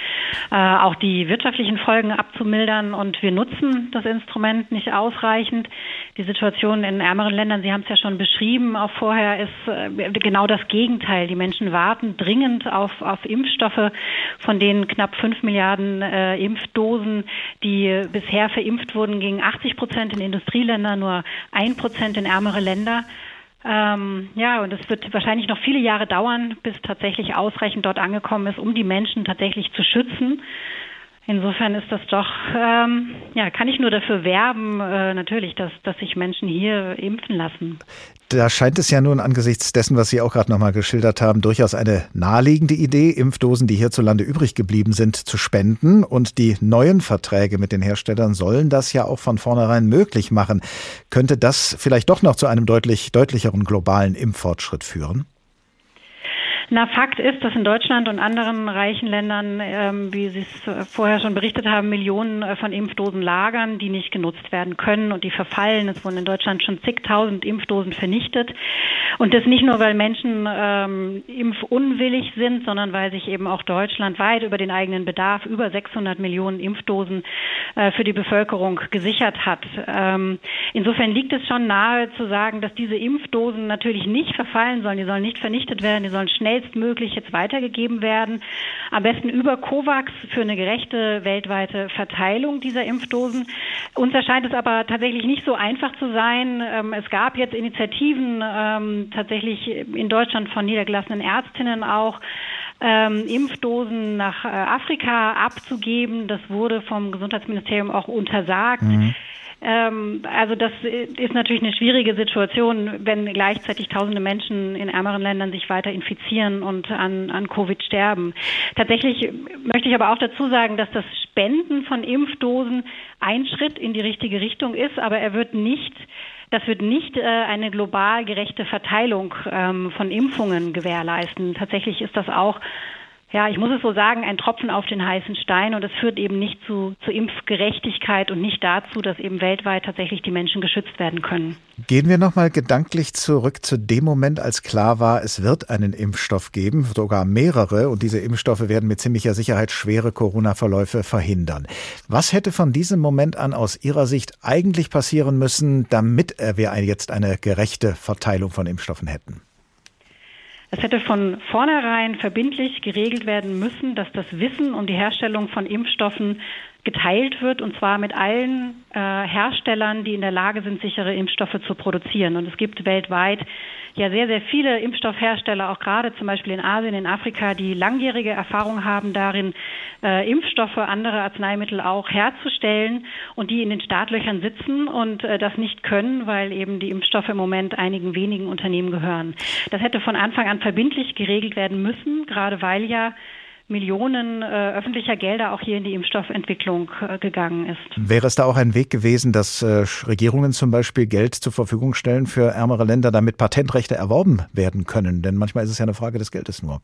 äh, auch die wirtschaftlichen Folgen abzumildern. Und wir nutzen das Instrument nicht ausreichend. Die Situation in ärmeren Ländern, Sie haben es ja schon beschrieben, auch vorher ist äh, genau das Gegenteil. Die Menschen warten dringend auf, auf Impfstoffe, von denen knapp fünf Milliarden äh, Impfdosen, die bisher verimpft wurden, gegen 80 Prozent in Industrieländern, nur ein Prozent in ärmere Länder. Ähm, ja, und es wird wahrscheinlich noch viele Jahre dauern, bis tatsächlich ausreichend dort angekommen ist, um die Menschen tatsächlich zu schützen. Insofern ist das doch, ähm, ja, kann ich nur dafür werben, äh, natürlich, dass, dass sich Menschen hier impfen lassen. Da scheint es ja nun angesichts dessen, was Sie auch gerade nochmal geschildert haben, durchaus eine naheliegende Idee, Impfdosen, die hierzulande übrig geblieben sind, zu spenden. Und die neuen Verträge mit den Herstellern sollen das ja auch von vornherein möglich machen. Könnte das vielleicht doch noch zu einem deutlich deutlicheren globalen Impffortschritt führen? Na, Fakt ist, dass in Deutschland und anderen reichen Ländern, ähm, wie Sie es äh, vorher schon berichtet haben, Millionen äh, von Impfdosen lagern, die nicht genutzt werden können und die verfallen. Es wurden in Deutschland schon zigtausend Impfdosen vernichtet. Und das nicht nur, weil Menschen ähm, impfunwillig sind, sondern weil sich eben auch Deutschland weit über den eigenen Bedarf über 600 Millionen Impfdosen äh, für die Bevölkerung gesichert hat. Ähm, insofern liegt es schon nahe zu sagen, dass diese Impfdosen natürlich nicht verfallen sollen. Die sollen nicht vernichtet werden, die sollen schnell schnellstmöglich jetzt weitergegeben werden. Am besten über COVAX für eine gerechte weltweite Verteilung dieser Impfdosen. Uns erscheint es aber tatsächlich nicht so einfach zu sein. Ähm, es gab jetzt Initiativen ähm, tatsächlich in Deutschland von niedergelassenen Ärztinnen auch, ähm, Impfdosen nach äh, Afrika abzugeben. Das wurde vom Gesundheitsministerium auch untersagt. Mhm. Ähm, also das ist natürlich eine schwierige Situation, wenn gleichzeitig tausende Menschen in ärmeren Ländern sich weiter infizieren und an, an Covid sterben. Tatsächlich möchte ich aber auch dazu sagen, dass das Spenden von Impfdosen ein Schritt in die richtige Richtung ist, aber er wird nicht das wird nicht äh, eine global gerechte Verteilung ähm, von Impfungen gewährleisten. Tatsächlich ist das auch ja, ich muss es so sagen, ein Tropfen auf den heißen Stein und es führt eben nicht zu, zu Impfgerechtigkeit und nicht dazu, dass eben weltweit tatsächlich die Menschen geschützt werden können. Gehen wir nochmal gedanklich zurück zu dem Moment, als klar war, es wird einen Impfstoff geben, sogar mehrere, und diese Impfstoffe werden mit ziemlicher Sicherheit schwere Corona-Verläufe verhindern. Was hätte von diesem Moment an aus Ihrer Sicht eigentlich passieren müssen, damit wir jetzt eine gerechte Verteilung von Impfstoffen hätten? Es hätte von vornherein verbindlich geregelt werden müssen, dass das Wissen um die Herstellung von Impfstoffen geteilt wird und zwar mit allen äh, Herstellern, die in der Lage sind, sichere Impfstoffe zu produzieren. Und es gibt weltweit ja sehr, sehr viele Impfstoffhersteller, auch gerade zum Beispiel in Asien, in Afrika, die langjährige Erfahrung haben darin, äh, Impfstoffe, andere Arzneimittel auch herzustellen und die in den Startlöchern sitzen und äh, das nicht können, weil eben die Impfstoffe im Moment einigen wenigen Unternehmen gehören. Das hätte von Anfang an verbindlich geregelt werden müssen, gerade weil ja Millionen äh, öffentlicher Gelder auch hier in die Impfstoffentwicklung äh, gegangen ist. Wäre es da auch ein Weg gewesen, dass äh, Regierungen zum Beispiel Geld zur Verfügung stellen für ärmere Länder, damit Patentrechte erworben werden können? Denn manchmal ist es ja eine Frage des Geldes nur.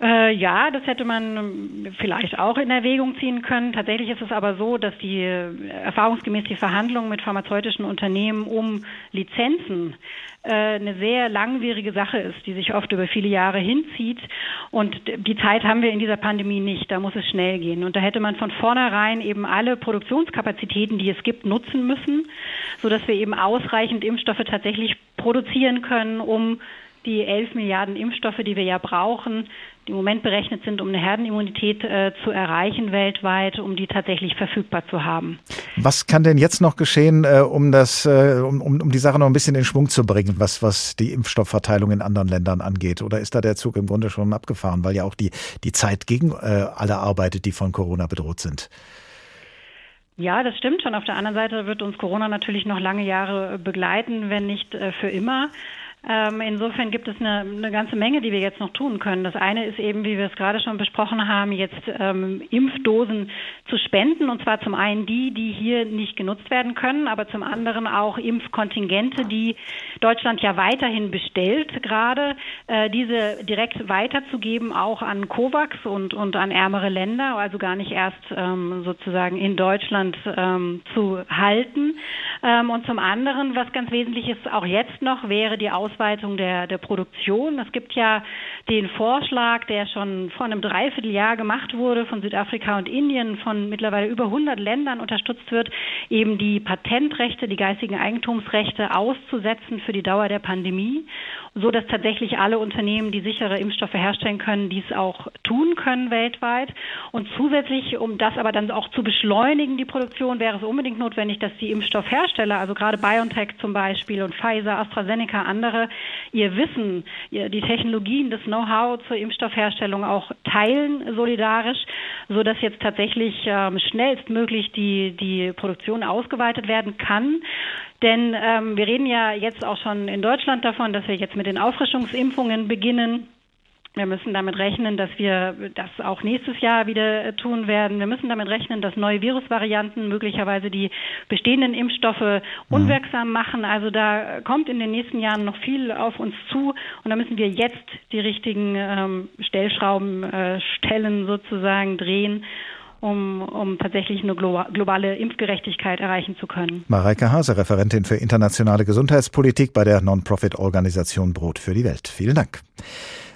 Äh, ja, das hätte man ähm, vielleicht auch in Erwägung ziehen können. Tatsächlich ist es aber so, dass die äh, erfahrungsgemäß die Verhandlungen mit pharmazeutischen Unternehmen um Lizenzen äh, eine sehr langwierige Sache ist, die sich oft über viele Jahre hinzieht. Und die Zeit haben wir in dieser Pandemie nicht. Da muss es schnell gehen. Und da hätte man von vornherein eben alle Produktionskapazitäten, die es gibt, nutzen müssen, sodass wir eben ausreichend Impfstoffe tatsächlich produzieren können, um die 11 Milliarden Impfstoffe, die wir ja brauchen, die im Moment berechnet sind, um eine Herdenimmunität äh, zu erreichen weltweit, um die tatsächlich verfügbar zu haben. Was kann denn jetzt noch geschehen, äh, um das, äh, um, um die Sache noch ein bisschen in Schwung zu bringen, was, was die Impfstoffverteilung in anderen Ländern angeht? Oder ist da der Zug im Grunde schon abgefahren, weil ja auch die, die Zeit gegen äh, alle arbeitet, die von Corona bedroht sind? Ja, das stimmt schon. Auf der anderen Seite wird uns Corona natürlich noch lange Jahre begleiten, wenn nicht äh, für immer. Ähm, insofern gibt es eine, eine, ganze Menge, die wir jetzt noch tun können. Das eine ist eben, wie wir es gerade schon besprochen haben, jetzt ähm, Impfdosen zu spenden. Und zwar zum einen die, die hier nicht genutzt werden können, aber zum anderen auch Impfkontingente, die Deutschland ja weiterhin bestellt, gerade äh, diese direkt weiterzugeben, auch an COVAX und, und an ärmere Länder, also gar nicht erst ähm, sozusagen in Deutschland ähm, zu halten. Ähm, und zum anderen, was ganz wesentlich ist, auch jetzt noch, wäre die Aus Ausweitung der, der Produktion. Es gibt ja den Vorschlag, der schon vor einem Dreivierteljahr gemacht wurde von Südafrika und Indien, von mittlerweile über 100 Ländern unterstützt wird, eben die Patentrechte, die geistigen Eigentumsrechte auszusetzen für die Dauer der Pandemie so dass tatsächlich alle Unternehmen, die sichere Impfstoffe herstellen können, dies auch tun können weltweit. Und zusätzlich, um das aber dann auch zu beschleunigen, die Produktion, wäre es unbedingt notwendig, dass die Impfstoffhersteller, also gerade BioNTech zum Beispiel und Pfizer, AstraZeneca, andere, ihr Wissen, die Technologien, das Know-how zur Impfstoffherstellung auch teilen solidarisch, so dass jetzt tatsächlich ähm, schnellstmöglich die, die Produktion ausgeweitet werden kann. Denn ähm, wir reden ja jetzt auch schon in Deutschland davon, dass wir jetzt mit den Auffrischungsimpfungen beginnen. Wir müssen damit rechnen, dass wir das auch nächstes Jahr wieder äh, tun werden. Wir müssen damit rechnen, dass neue Virusvarianten möglicherweise die bestehenden Impfstoffe mhm. unwirksam machen. Also da kommt in den nächsten Jahren noch viel auf uns zu und da müssen wir jetzt die richtigen ähm, Stellschrauben äh, stellen, sozusagen drehen um, um tatsächlich eine globale Impfgerechtigkeit erreichen zu können. Mareike Hase, Referentin für internationale Gesundheitspolitik bei der Non-Profit-Organisation Brot für die Welt. Vielen Dank.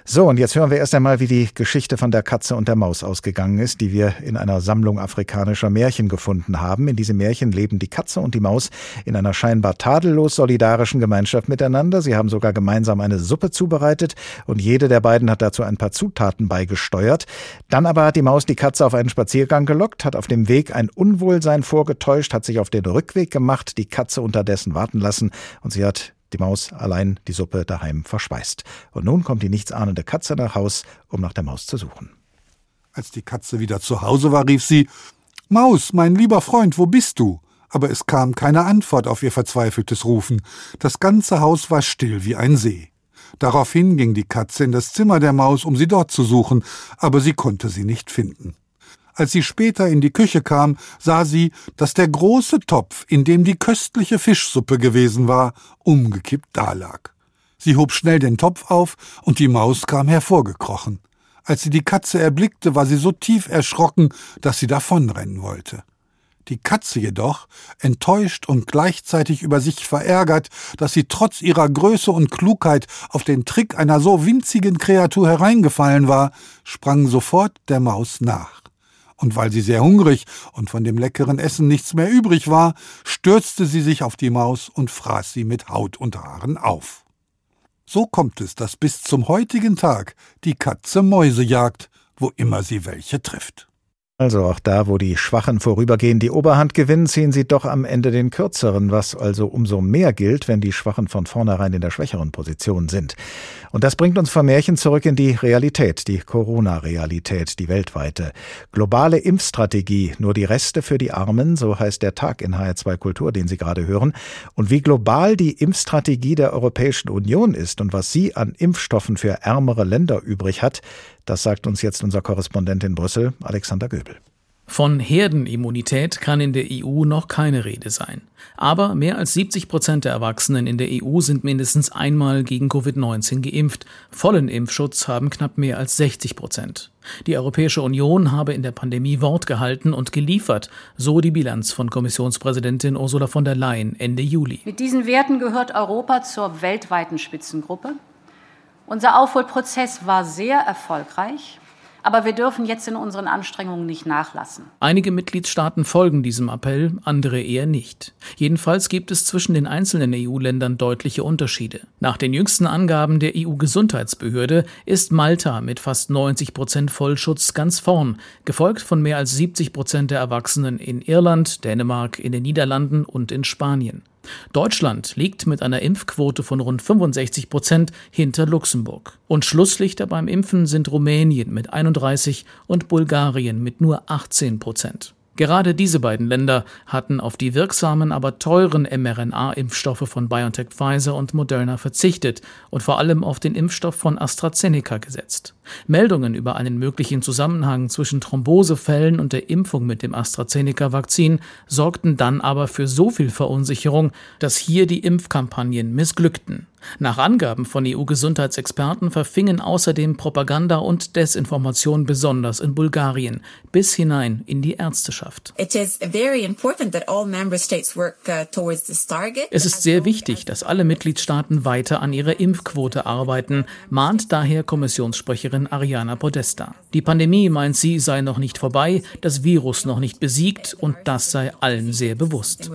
So, und jetzt hören wir erst einmal, wie die Geschichte von der Katze und der Maus ausgegangen ist, die wir in einer Sammlung afrikanischer Märchen gefunden haben. In diesem Märchen leben die Katze und die Maus in einer scheinbar tadellos solidarischen Gemeinschaft miteinander. Sie haben sogar gemeinsam eine Suppe zubereitet und jede der beiden hat dazu ein paar Zutaten beigesteuert. Dann aber hat die Maus die Katze auf einen Spaziergang gelockt, hat auf dem Weg ein Unwohlsein vorgetäuscht, hat sich auf den Rückweg gemacht, die Katze unterdessen warten lassen und sie hat die Maus allein die Suppe daheim verspeist. Und nun kommt die nichtsahnende Katze nach Haus, um nach der Maus zu suchen. Als die Katze wieder zu Hause war, rief sie Maus, mein lieber Freund, wo bist du? Aber es kam keine Antwort auf ihr verzweifeltes Rufen. Das ganze Haus war still wie ein See. Daraufhin ging die Katze in das Zimmer der Maus, um sie dort zu suchen, aber sie konnte sie nicht finden. Als sie später in die Küche kam, sah sie, dass der große Topf, in dem die köstliche Fischsuppe gewesen war, umgekippt dalag. Sie hob schnell den Topf auf, und die Maus kam hervorgekrochen. Als sie die Katze erblickte, war sie so tief erschrocken, dass sie davonrennen wollte. Die Katze jedoch, enttäuscht und gleichzeitig über sich verärgert, dass sie trotz ihrer Größe und Klugheit auf den Trick einer so winzigen Kreatur hereingefallen war, sprang sofort der Maus nach und weil sie sehr hungrig und von dem leckeren Essen nichts mehr übrig war, stürzte sie sich auf die Maus und fraß sie mit Haut und Haaren auf. So kommt es, dass bis zum heutigen Tag die Katze Mäuse jagt, wo immer sie welche trifft. Also auch da, wo die Schwachen vorübergehend die Oberhand gewinnen, ziehen sie doch am Ende den Kürzeren, was also umso mehr gilt, wenn die Schwachen von vornherein in der schwächeren Position sind. Und das bringt uns vom Märchen zurück in die Realität, die Corona-Realität, die weltweite. Globale Impfstrategie, nur die Reste für die Armen, so heißt der Tag in HR2 Kultur, den Sie gerade hören. Und wie global die Impfstrategie der Europäischen Union ist und was sie an Impfstoffen für ärmere Länder übrig hat, das sagt uns jetzt unser Korrespondent in Brüssel, Alexander Göbel. Von Herdenimmunität kann in der EU noch keine Rede sein. Aber mehr als 70 Prozent der Erwachsenen in der EU sind mindestens einmal gegen Covid-19 geimpft. Vollen Impfschutz haben knapp mehr als 60 Prozent. Die Europäische Union habe in der Pandemie Wort gehalten und geliefert, so die Bilanz von Kommissionspräsidentin Ursula von der Leyen Ende Juli. Mit diesen Werten gehört Europa zur weltweiten Spitzengruppe. Unser Aufholprozess war sehr erfolgreich. Aber wir dürfen jetzt in unseren Anstrengungen nicht nachlassen. Einige Mitgliedstaaten folgen diesem Appell, andere eher nicht. Jedenfalls gibt es zwischen den einzelnen EU-Ländern deutliche Unterschiede. Nach den jüngsten Angaben der EU-Gesundheitsbehörde ist Malta mit fast 90 Prozent Vollschutz ganz vorn, gefolgt von mehr als 70 Prozent der Erwachsenen in Irland, Dänemark, in den Niederlanden und in Spanien. Deutschland liegt mit einer Impfquote von rund 65 Prozent hinter Luxemburg. Und Schlusslichter beim Impfen sind Rumänien mit 31 und Bulgarien mit nur 18 Prozent. Gerade diese beiden Länder hatten auf die wirksamen, aber teuren mRNA-Impfstoffe von BioNTech Pfizer und Moderna verzichtet und vor allem auf den Impfstoff von AstraZeneca gesetzt. Meldungen über einen möglichen Zusammenhang zwischen Thrombosefällen und der Impfung mit dem AstraZeneca-Vakzin sorgten dann aber für so viel Verunsicherung, dass hier die Impfkampagnen missglückten. Nach Angaben von EU-Gesundheitsexperten verfingen außerdem Propaganda und Desinformation besonders in Bulgarien bis hinein in die Ärzteschaft. Uh, es ist sehr wichtig, dass alle Mitgliedstaaten weiter an ihrer Impfquote arbeiten, mahnt daher Kommissionssprecherin Ariana Podesta. Die Pandemie, meint sie, sei noch nicht vorbei, das Virus noch nicht besiegt und das sei allen sehr bewusst.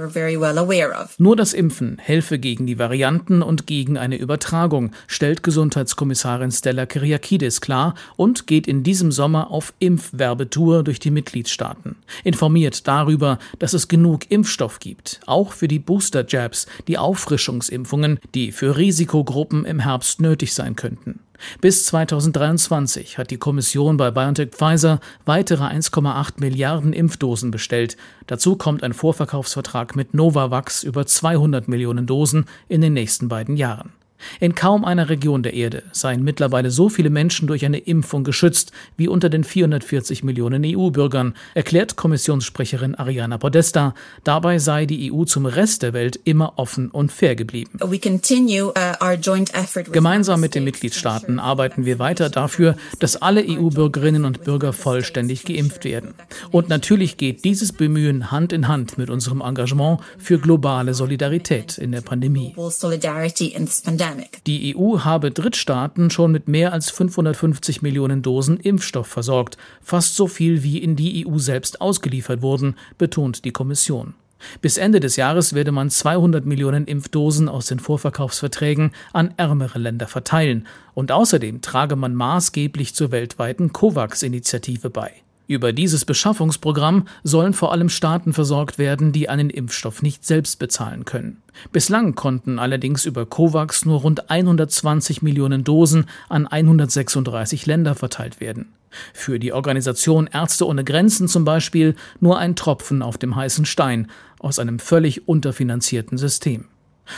Nur das Impfen helfe gegen die Varianten und gegen eine Übertragung, stellt Gesundheitskommissarin Stella Kyriakides klar und geht in diesem Sommer auf Impfwerbetour durch die Mitgliedstaaten. Informiert darüber, dass es genug Impfstoff gibt, auch für die Booster-Jabs, die Auffrischungsimpfungen, die für Risikogruppen im Herbst nötig sein könnten. Bis 2023 hat die Kommission bei BioNTech Pfizer weitere 1,8 Milliarden Impfdosen bestellt. Dazu kommt ein Vorverkaufsvertrag mit Novavax über 200 Millionen Dosen in den nächsten beiden Jahren. In kaum einer Region der Erde seien mittlerweile so viele Menschen durch eine Impfung geschützt wie unter den 440 Millionen EU-Bürgern, erklärt Kommissionssprecherin Ariana Podesta. Dabei sei die EU zum Rest der Welt immer offen und fair geblieben. Uh, Gemeinsam mit den Mitgliedstaaten arbeiten wir weiter dafür, dass alle EU-Bürgerinnen und Bürger vollständig geimpft werden. Und natürlich geht dieses Bemühen Hand in Hand mit unserem Engagement für globale Solidarität in der Pandemie. Die EU habe Drittstaaten schon mit mehr als 550 Millionen Dosen Impfstoff versorgt, fast so viel wie in die EU selbst ausgeliefert wurden, betont die Kommission. Bis Ende des Jahres werde man 200 Millionen Impfdosen aus den Vorverkaufsverträgen an ärmere Länder verteilen und außerdem trage man maßgeblich zur weltweiten COVAX-Initiative bei. Über dieses Beschaffungsprogramm sollen vor allem Staaten versorgt werden, die einen Impfstoff nicht selbst bezahlen können. Bislang konnten allerdings über COVAX nur rund 120 Millionen Dosen an 136 Länder verteilt werden. Für die Organisation Ärzte ohne Grenzen zum Beispiel nur ein Tropfen auf dem heißen Stein aus einem völlig unterfinanzierten System.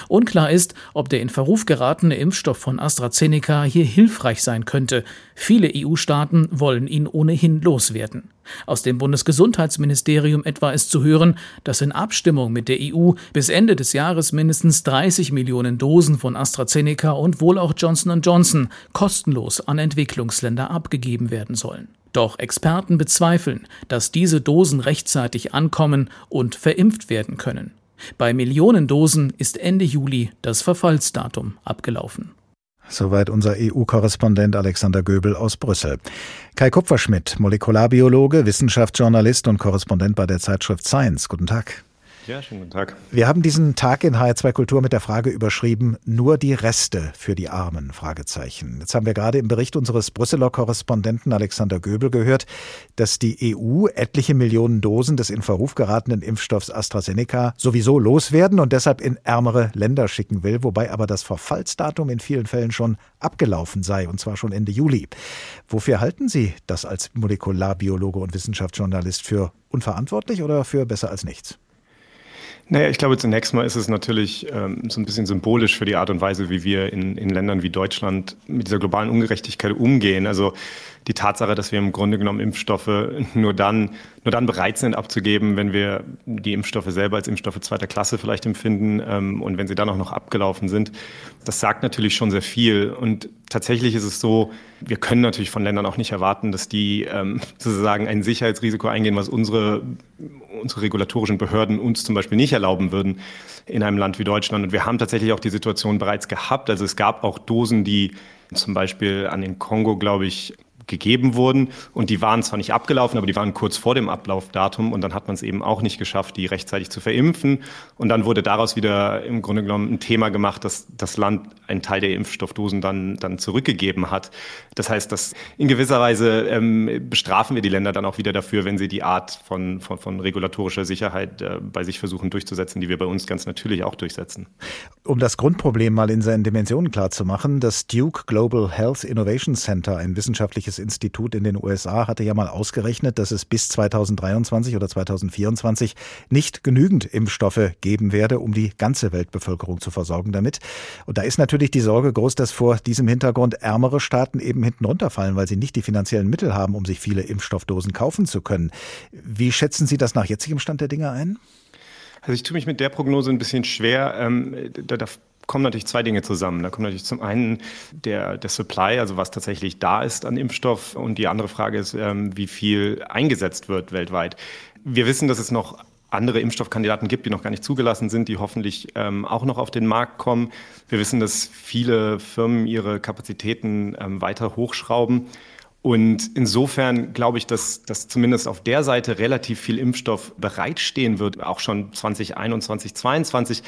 Unklar ist, ob der in Verruf geratene Impfstoff von AstraZeneca hier hilfreich sein könnte. Viele EU-Staaten wollen ihn ohnehin loswerden. Aus dem Bundesgesundheitsministerium etwa ist zu hören, dass in Abstimmung mit der EU bis Ende des Jahres mindestens 30 Millionen Dosen von AstraZeneca und wohl auch Johnson Johnson kostenlos an Entwicklungsländer abgegeben werden sollen. Doch Experten bezweifeln, dass diese Dosen rechtzeitig ankommen und verimpft werden können. Bei Millionen Dosen ist Ende Juli das Verfallsdatum abgelaufen. Soweit unser EU-Korrespondent Alexander Göbel aus Brüssel. Kai Kupferschmidt, Molekularbiologe, Wissenschaftsjournalist und Korrespondent bei der Zeitschrift Science. Guten Tag. Ja, schönen guten Tag. Wir haben diesen Tag in HR2 Kultur mit der Frage überschrieben, nur die Reste für die Armen? Fragezeichen. Jetzt haben wir gerade im Bericht unseres Brüsseler Korrespondenten Alexander Göbel gehört, dass die EU etliche Millionen Dosen des in Verruf geratenen Impfstoffs AstraZeneca sowieso loswerden und deshalb in ärmere Länder schicken will, wobei aber das Verfallsdatum in vielen Fällen schon abgelaufen sei, und zwar schon Ende Juli. Wofür halten Sie das als Molekularbiologe und Wissenschaftsjournalist für unverantwortlich oder für besser als nichts? Naja, ich glaube, zunächst mal ist es natürlich ähm, so ein bisschen symbolisch für die Art und Weise, wie wir in, in Ländern wie Deutschland mit dieser globalen Ungerechtigkeit umgehen. Also die Tatsache, dass wir im Grunde genommen Impfstoffe nur dann, nur dann bereit sind abzugeben, wenn wir die Impfstoffe selber als Impfstoffe zweiter Klasse vielleicht empfinden ähm, und wenn sie dann auch noch abgelaufen sind, das sagt natürlich schon sehr viel. Und tatsächlich ist es so, wir können natürlich von Ländern auch nicht erwarten, dass die ähm, [laughs] sozusagen ein Sicherheitsrisiko eingehen, was unsere, unsere regulatorischen Behörden uns zum Beispiel nicht erlauben würden in einem Land wie Deutschland. Und wir haben tatsächlich auch die Situation bereits gehabt. Also es gab auch Dosen, die zum Beispiel an den Kongo, glaube ich, gegeben wurden. Und die waren zwar nicht abgelaufen, aber die waren kurz vor dem Ablaufdatum. Und dann hat man es eben auch nicht geschafft, die rechtzeitig zu verimpfen. Und dann wurde daraus wieder im Grunde genommen ein Thema gemacht, dass das Land einen Teil der Impfstoffdosen dann, dann zurückgegeben hat. Das heißt, dass in gewisser Weise ähm, bestrafen wir die Länder dann auch wieder dafür, wenn sie die Art von, von, von regulatorischer Sicherheit äh, bei sich versuchen durchzusetzen, die wir bei uns ganz natürlich auch durchsetzen. Um das Grundproblem mal in seinen Dimensionen klar zu machen, das Duke Global Health Innovation Center, ein wissenschaftliches Institut in den USA hatte ja mal ausgerechnet, dass es bis 2023 oder 2024 nicht genügend Impfstoffe geben werde, um die ganze Weltbevölkerung zu versorgen damit. Und da ist natürlich die Sorge groß, dass vor diesem Hintergrund ärmere Staaten eben hinten runterfallen, weil sie nicht die finanziellen Mittel haben, um sich viele Impfstoffdosen kaufen zu können. Wie schätzen Sie das nach jetzigem Stand der Dinge ein? Also ich tue mich mit der Prognose ein bisschen schwer. Ähm, da, da kommen natürlich zwei Dinge zusammen. Da kommt natürlich zum einen der, der Supply, also was tatsächlich da ist an Impfstoff. Und die andere Frage ist, ähm, wie viel eingesetzt wird weltweit. Wir wissen, dass es noch andere Impfstoffkandidaten gibt, die noch gar nicht zugelassen sind, die hoffentlich ähm, auch noch auf den Markt kommen. Wir wissen, dass viele Firmen ihre Kapazitäten ähm, weiter hochschrauben. Und insofern glaube ich, dass, dass zumindest auf der Seite relativ viel Impfstoff bereitstehen wird, auch schon 2021, 2022.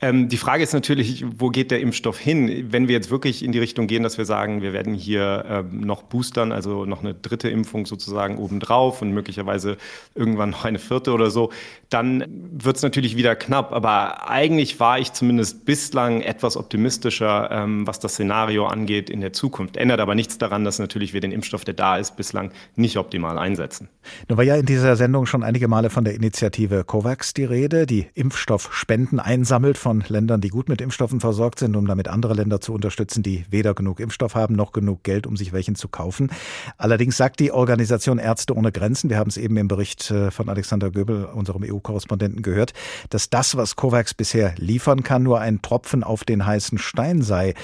Ähm, die Frage ist natürlich, wo geht der Impfstoff hin? Wenn wir jetzt wirklich in die Richtung gehen, dass wir sagen, wir werden hier ähm, noch boostern, also noch eine dritte Impfung sozusagen obendrauf und möglicherweise irgendwann noch eine vierte oder so, dann wird es natürlich wieder knapp. Aber eigentlich war ich zumindest bislang etwas optimistischer, ähm, was das Szenario angeht in der Zukunft. Ändert aber nichts daran, dass natürlich wir den Impfstoff, der da ist, bislang nicht optimal einsetzen. Nun war ja in dieser Sendung schon einige Male von der Initiative COVAX die Rede, die Impfstoffspenden einsammelt von Ländern, die gut mit Impfstoffen versorgt sind, um damit andere Länder zu unterstützen, die weder genug Impfstoff haben noch genug Geld, um sich welchen zu kaufen. Allerdings sagt die Organisation Ärzte ohne Grenzen, wir haben es eben im Bericht äh, von Alexander Göbel, unserem EU-Korrespondenten, gehört, dass das, was COVAX bisher liefern kann, nur ein Tropfen auf den heißen Stein sei.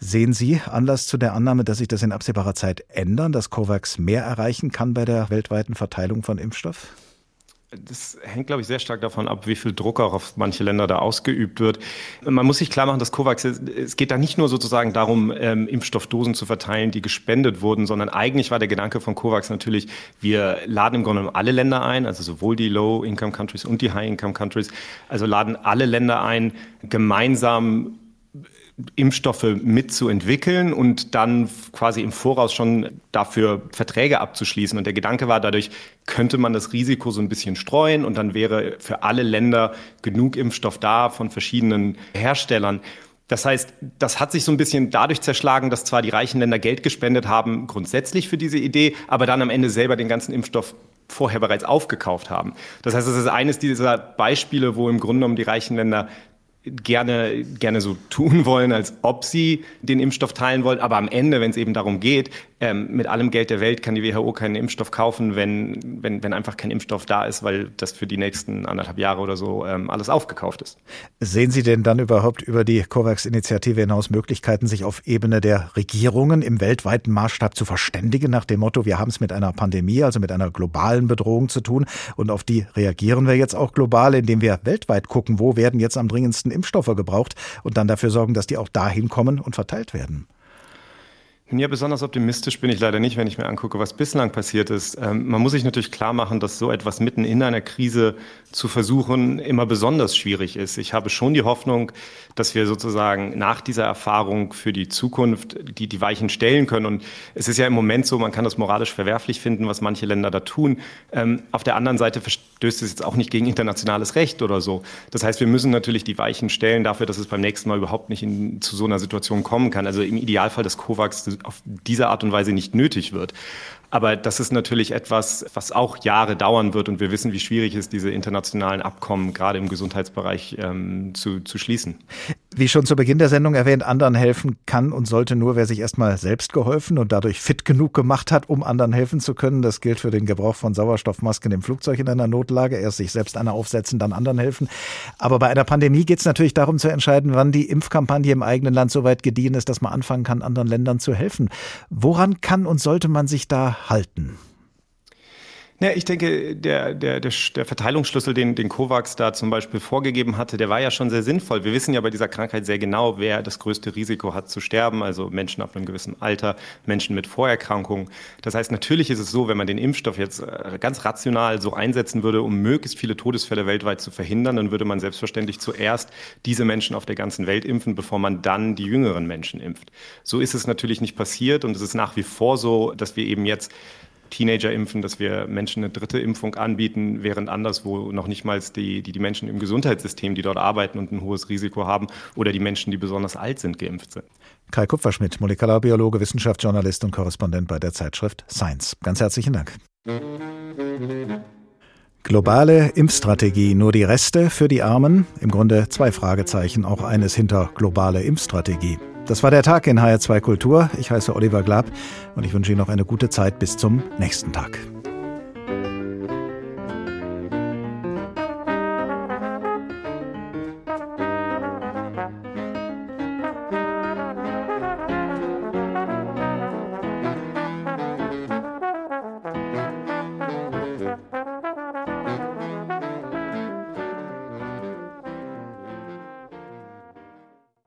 Sehen Sie Anlass zu der Annahme, dass sich das in absehbarer Zeit ändern, dass COVAX mehr erreichen kann bei der weltweiten Verteilung von Impfstoff? Das hängt, glaube ich, sehr stark davon ab, wie viel Druck auch auf manche Länder da ausgeübt wird. Man muss sich klar machen, dass COVAX, es geht da nicht nur sozusagen darum, ähm, Impfstoffdosen zu verteilen, die gespendet wurden, sondern eigentlich war der Gedanke von COVAX natürlich, wir laden im Grunde genommen alle Länder ein, also sowohl die Low-Income-Countries und die High-Income-Countries, also laden alle Länder ein, gemeinsam Impfstoffe mitzuentwickeln und dann quasi im Voraus schon dafür Verträge abzuschließen. Und der Gedanke war, dadurch könnte man das Risiko so ein bisschen streuen und dann wäre für alle Länder genug Impfstoff da von verschiedenen Herstellern. Das heißt, das hat sich so ein bisschen dadurch zerschlagen, dass zwar die reichen Länder Geld gespendet haben, grundsätzlich für diese Idee, aber dann am Ende selber den ganzen Impfstoff vorher bereits aufgekauft haben. Das heißt, es ist eines dieser Beispiele, wo im Grunde genommen die reichen Länder gerne, gerne so tun [laughs] wollen, als ob sie den Impfstoff teilen wollen. Aber am Ende, wenn es eben darum geht, ähm, mit allem Geld der Welt kann die WHO keinen Impfstoff kaufen, wenn, wenn, wenn einfach kein Impfstoff da ist, weil das für die nächsten anderthalb Jahre oder so ähm, alles aufgekauft ist. Sehen Sie denn dann überhaupt über die COVAX-Initiative hinaus Möglichkeiten, sich auf Ebene der Regierungen im weltweiten Maßstab zu verständigen, nach dem Motto, wir haben es mit einer Pandemie, also mit einer globalen Bedrohung zu tun und auf die reagieren wir jetzt auch global, indem wir weltweit gucken, wo werden jetzt am dringendsten Impfstoffe gebraucht und dann dafür sorgen, dass die auch dahin kommen und verteilt werden? Ja, besonders optimistisch bin ich leider nicht, wenn ich mir angucke, was bislang passiert ist. Ähm, man muss sich natürlich klar machen, dass so etwas mitten in einer Krise zu versuchen immer besonders schwierig ist. Ich habe schon die Hoffnung, dass wir sozusagen nach dieser Erfahrung für die Zukunft die, die Weichen stellen können. Und es ist ja im Moment so, man kann das moralisch verwerflich finden, was manche Länder da tun. Ähm, auf der anderen Seite verstößt es jetzt auch nicht gegen internationales Recht oder so. Das heißt, wir müssen natürlich die Weichen stellen dafür, dass es beim nächsten Mal überhaupt nicht in, zu so einer Situation kommen kann. Also im Idealfall des COVAX auf diese Art und Weise nicht nötig wird. Aber das ist natürlich etwas, was auch Jahre dauern wird und wir wissen, wie schwierig es ist, diese internationalen Abkommen gerade im Gesundheitsbereich ähm, zu, zu schließen. Wie schon zu Beginn der Sendung erwähnt, anderen helfen kann und sollte nur, wer sich erstmal selbst geholfen und dadurch fit genug gemacht hat, um anderen helfen zu können. Das gilt für den Gebrauch von Sauerstoffmasken im Flugzeug in einer Notlage. Erst sich selbst eine aufsetzen, dann anderen helfen. Aber bei einer Pandemie geht es natürlich darum zu entscheiden, wann die Impfkampagne im eigenen Land so weit gediehen ist, dass man anfangen kann, anderen Ländern zu helfen. Woran kann und sollte man sich da halten? Ja, ich denke, der, der, der, der Verteilungsschlüssel, den, den COVAX da zum Beispiel vorgegeben hatte, der war ja schon sehr sinnvoll. Wir wissen ja bei dieser Krankheit sehr genau, wer das größte Risiko hat zu sterben, also Menschen ab einem gewissen Alter, Menschen mit Vorerkrankungen. Das heißt, natürlich ist es so, wenn man den Impfstoff jetzt äh, ganz rational so einsetzen würde, um möglichst viele Todesfälle weltweit zu verhindern, dann würde man selbstverständlich zuerst diese Menschen auf der ganzen Welt impfen, bevor man dann die jüngeren Menschen impft. So ist es natürlich nicht passiert und es ist nach wie vor so, dass wir eben jetzt Teenager impfen, dass wir Menschen eine dritte Impfung anbieten, während anderswo noch nicht mal die, die, die Menschen im Gesundheitssystem, die dort arbeiten und ein hohes Risiko haben, oder die Menschen, die besonders alt sind, geimpft sind. Kai Kupferschmidt, Molekularbiologe, Wissenschaftsjournalist und Korrespondent bei der Zeitschrift Science. Ganz herzlichen Dank. Globale Impfstrategie, nur die Reste für die Armen? Im Grunde zwei Fragezeichen, auch eines hinter globale Impfstrategie. Das war der Tag in HR2 Kultur. Ich heiße Oliver Glab und ich wünsche Ihnen noch eine gute Zeit bis zum nächsten Tag.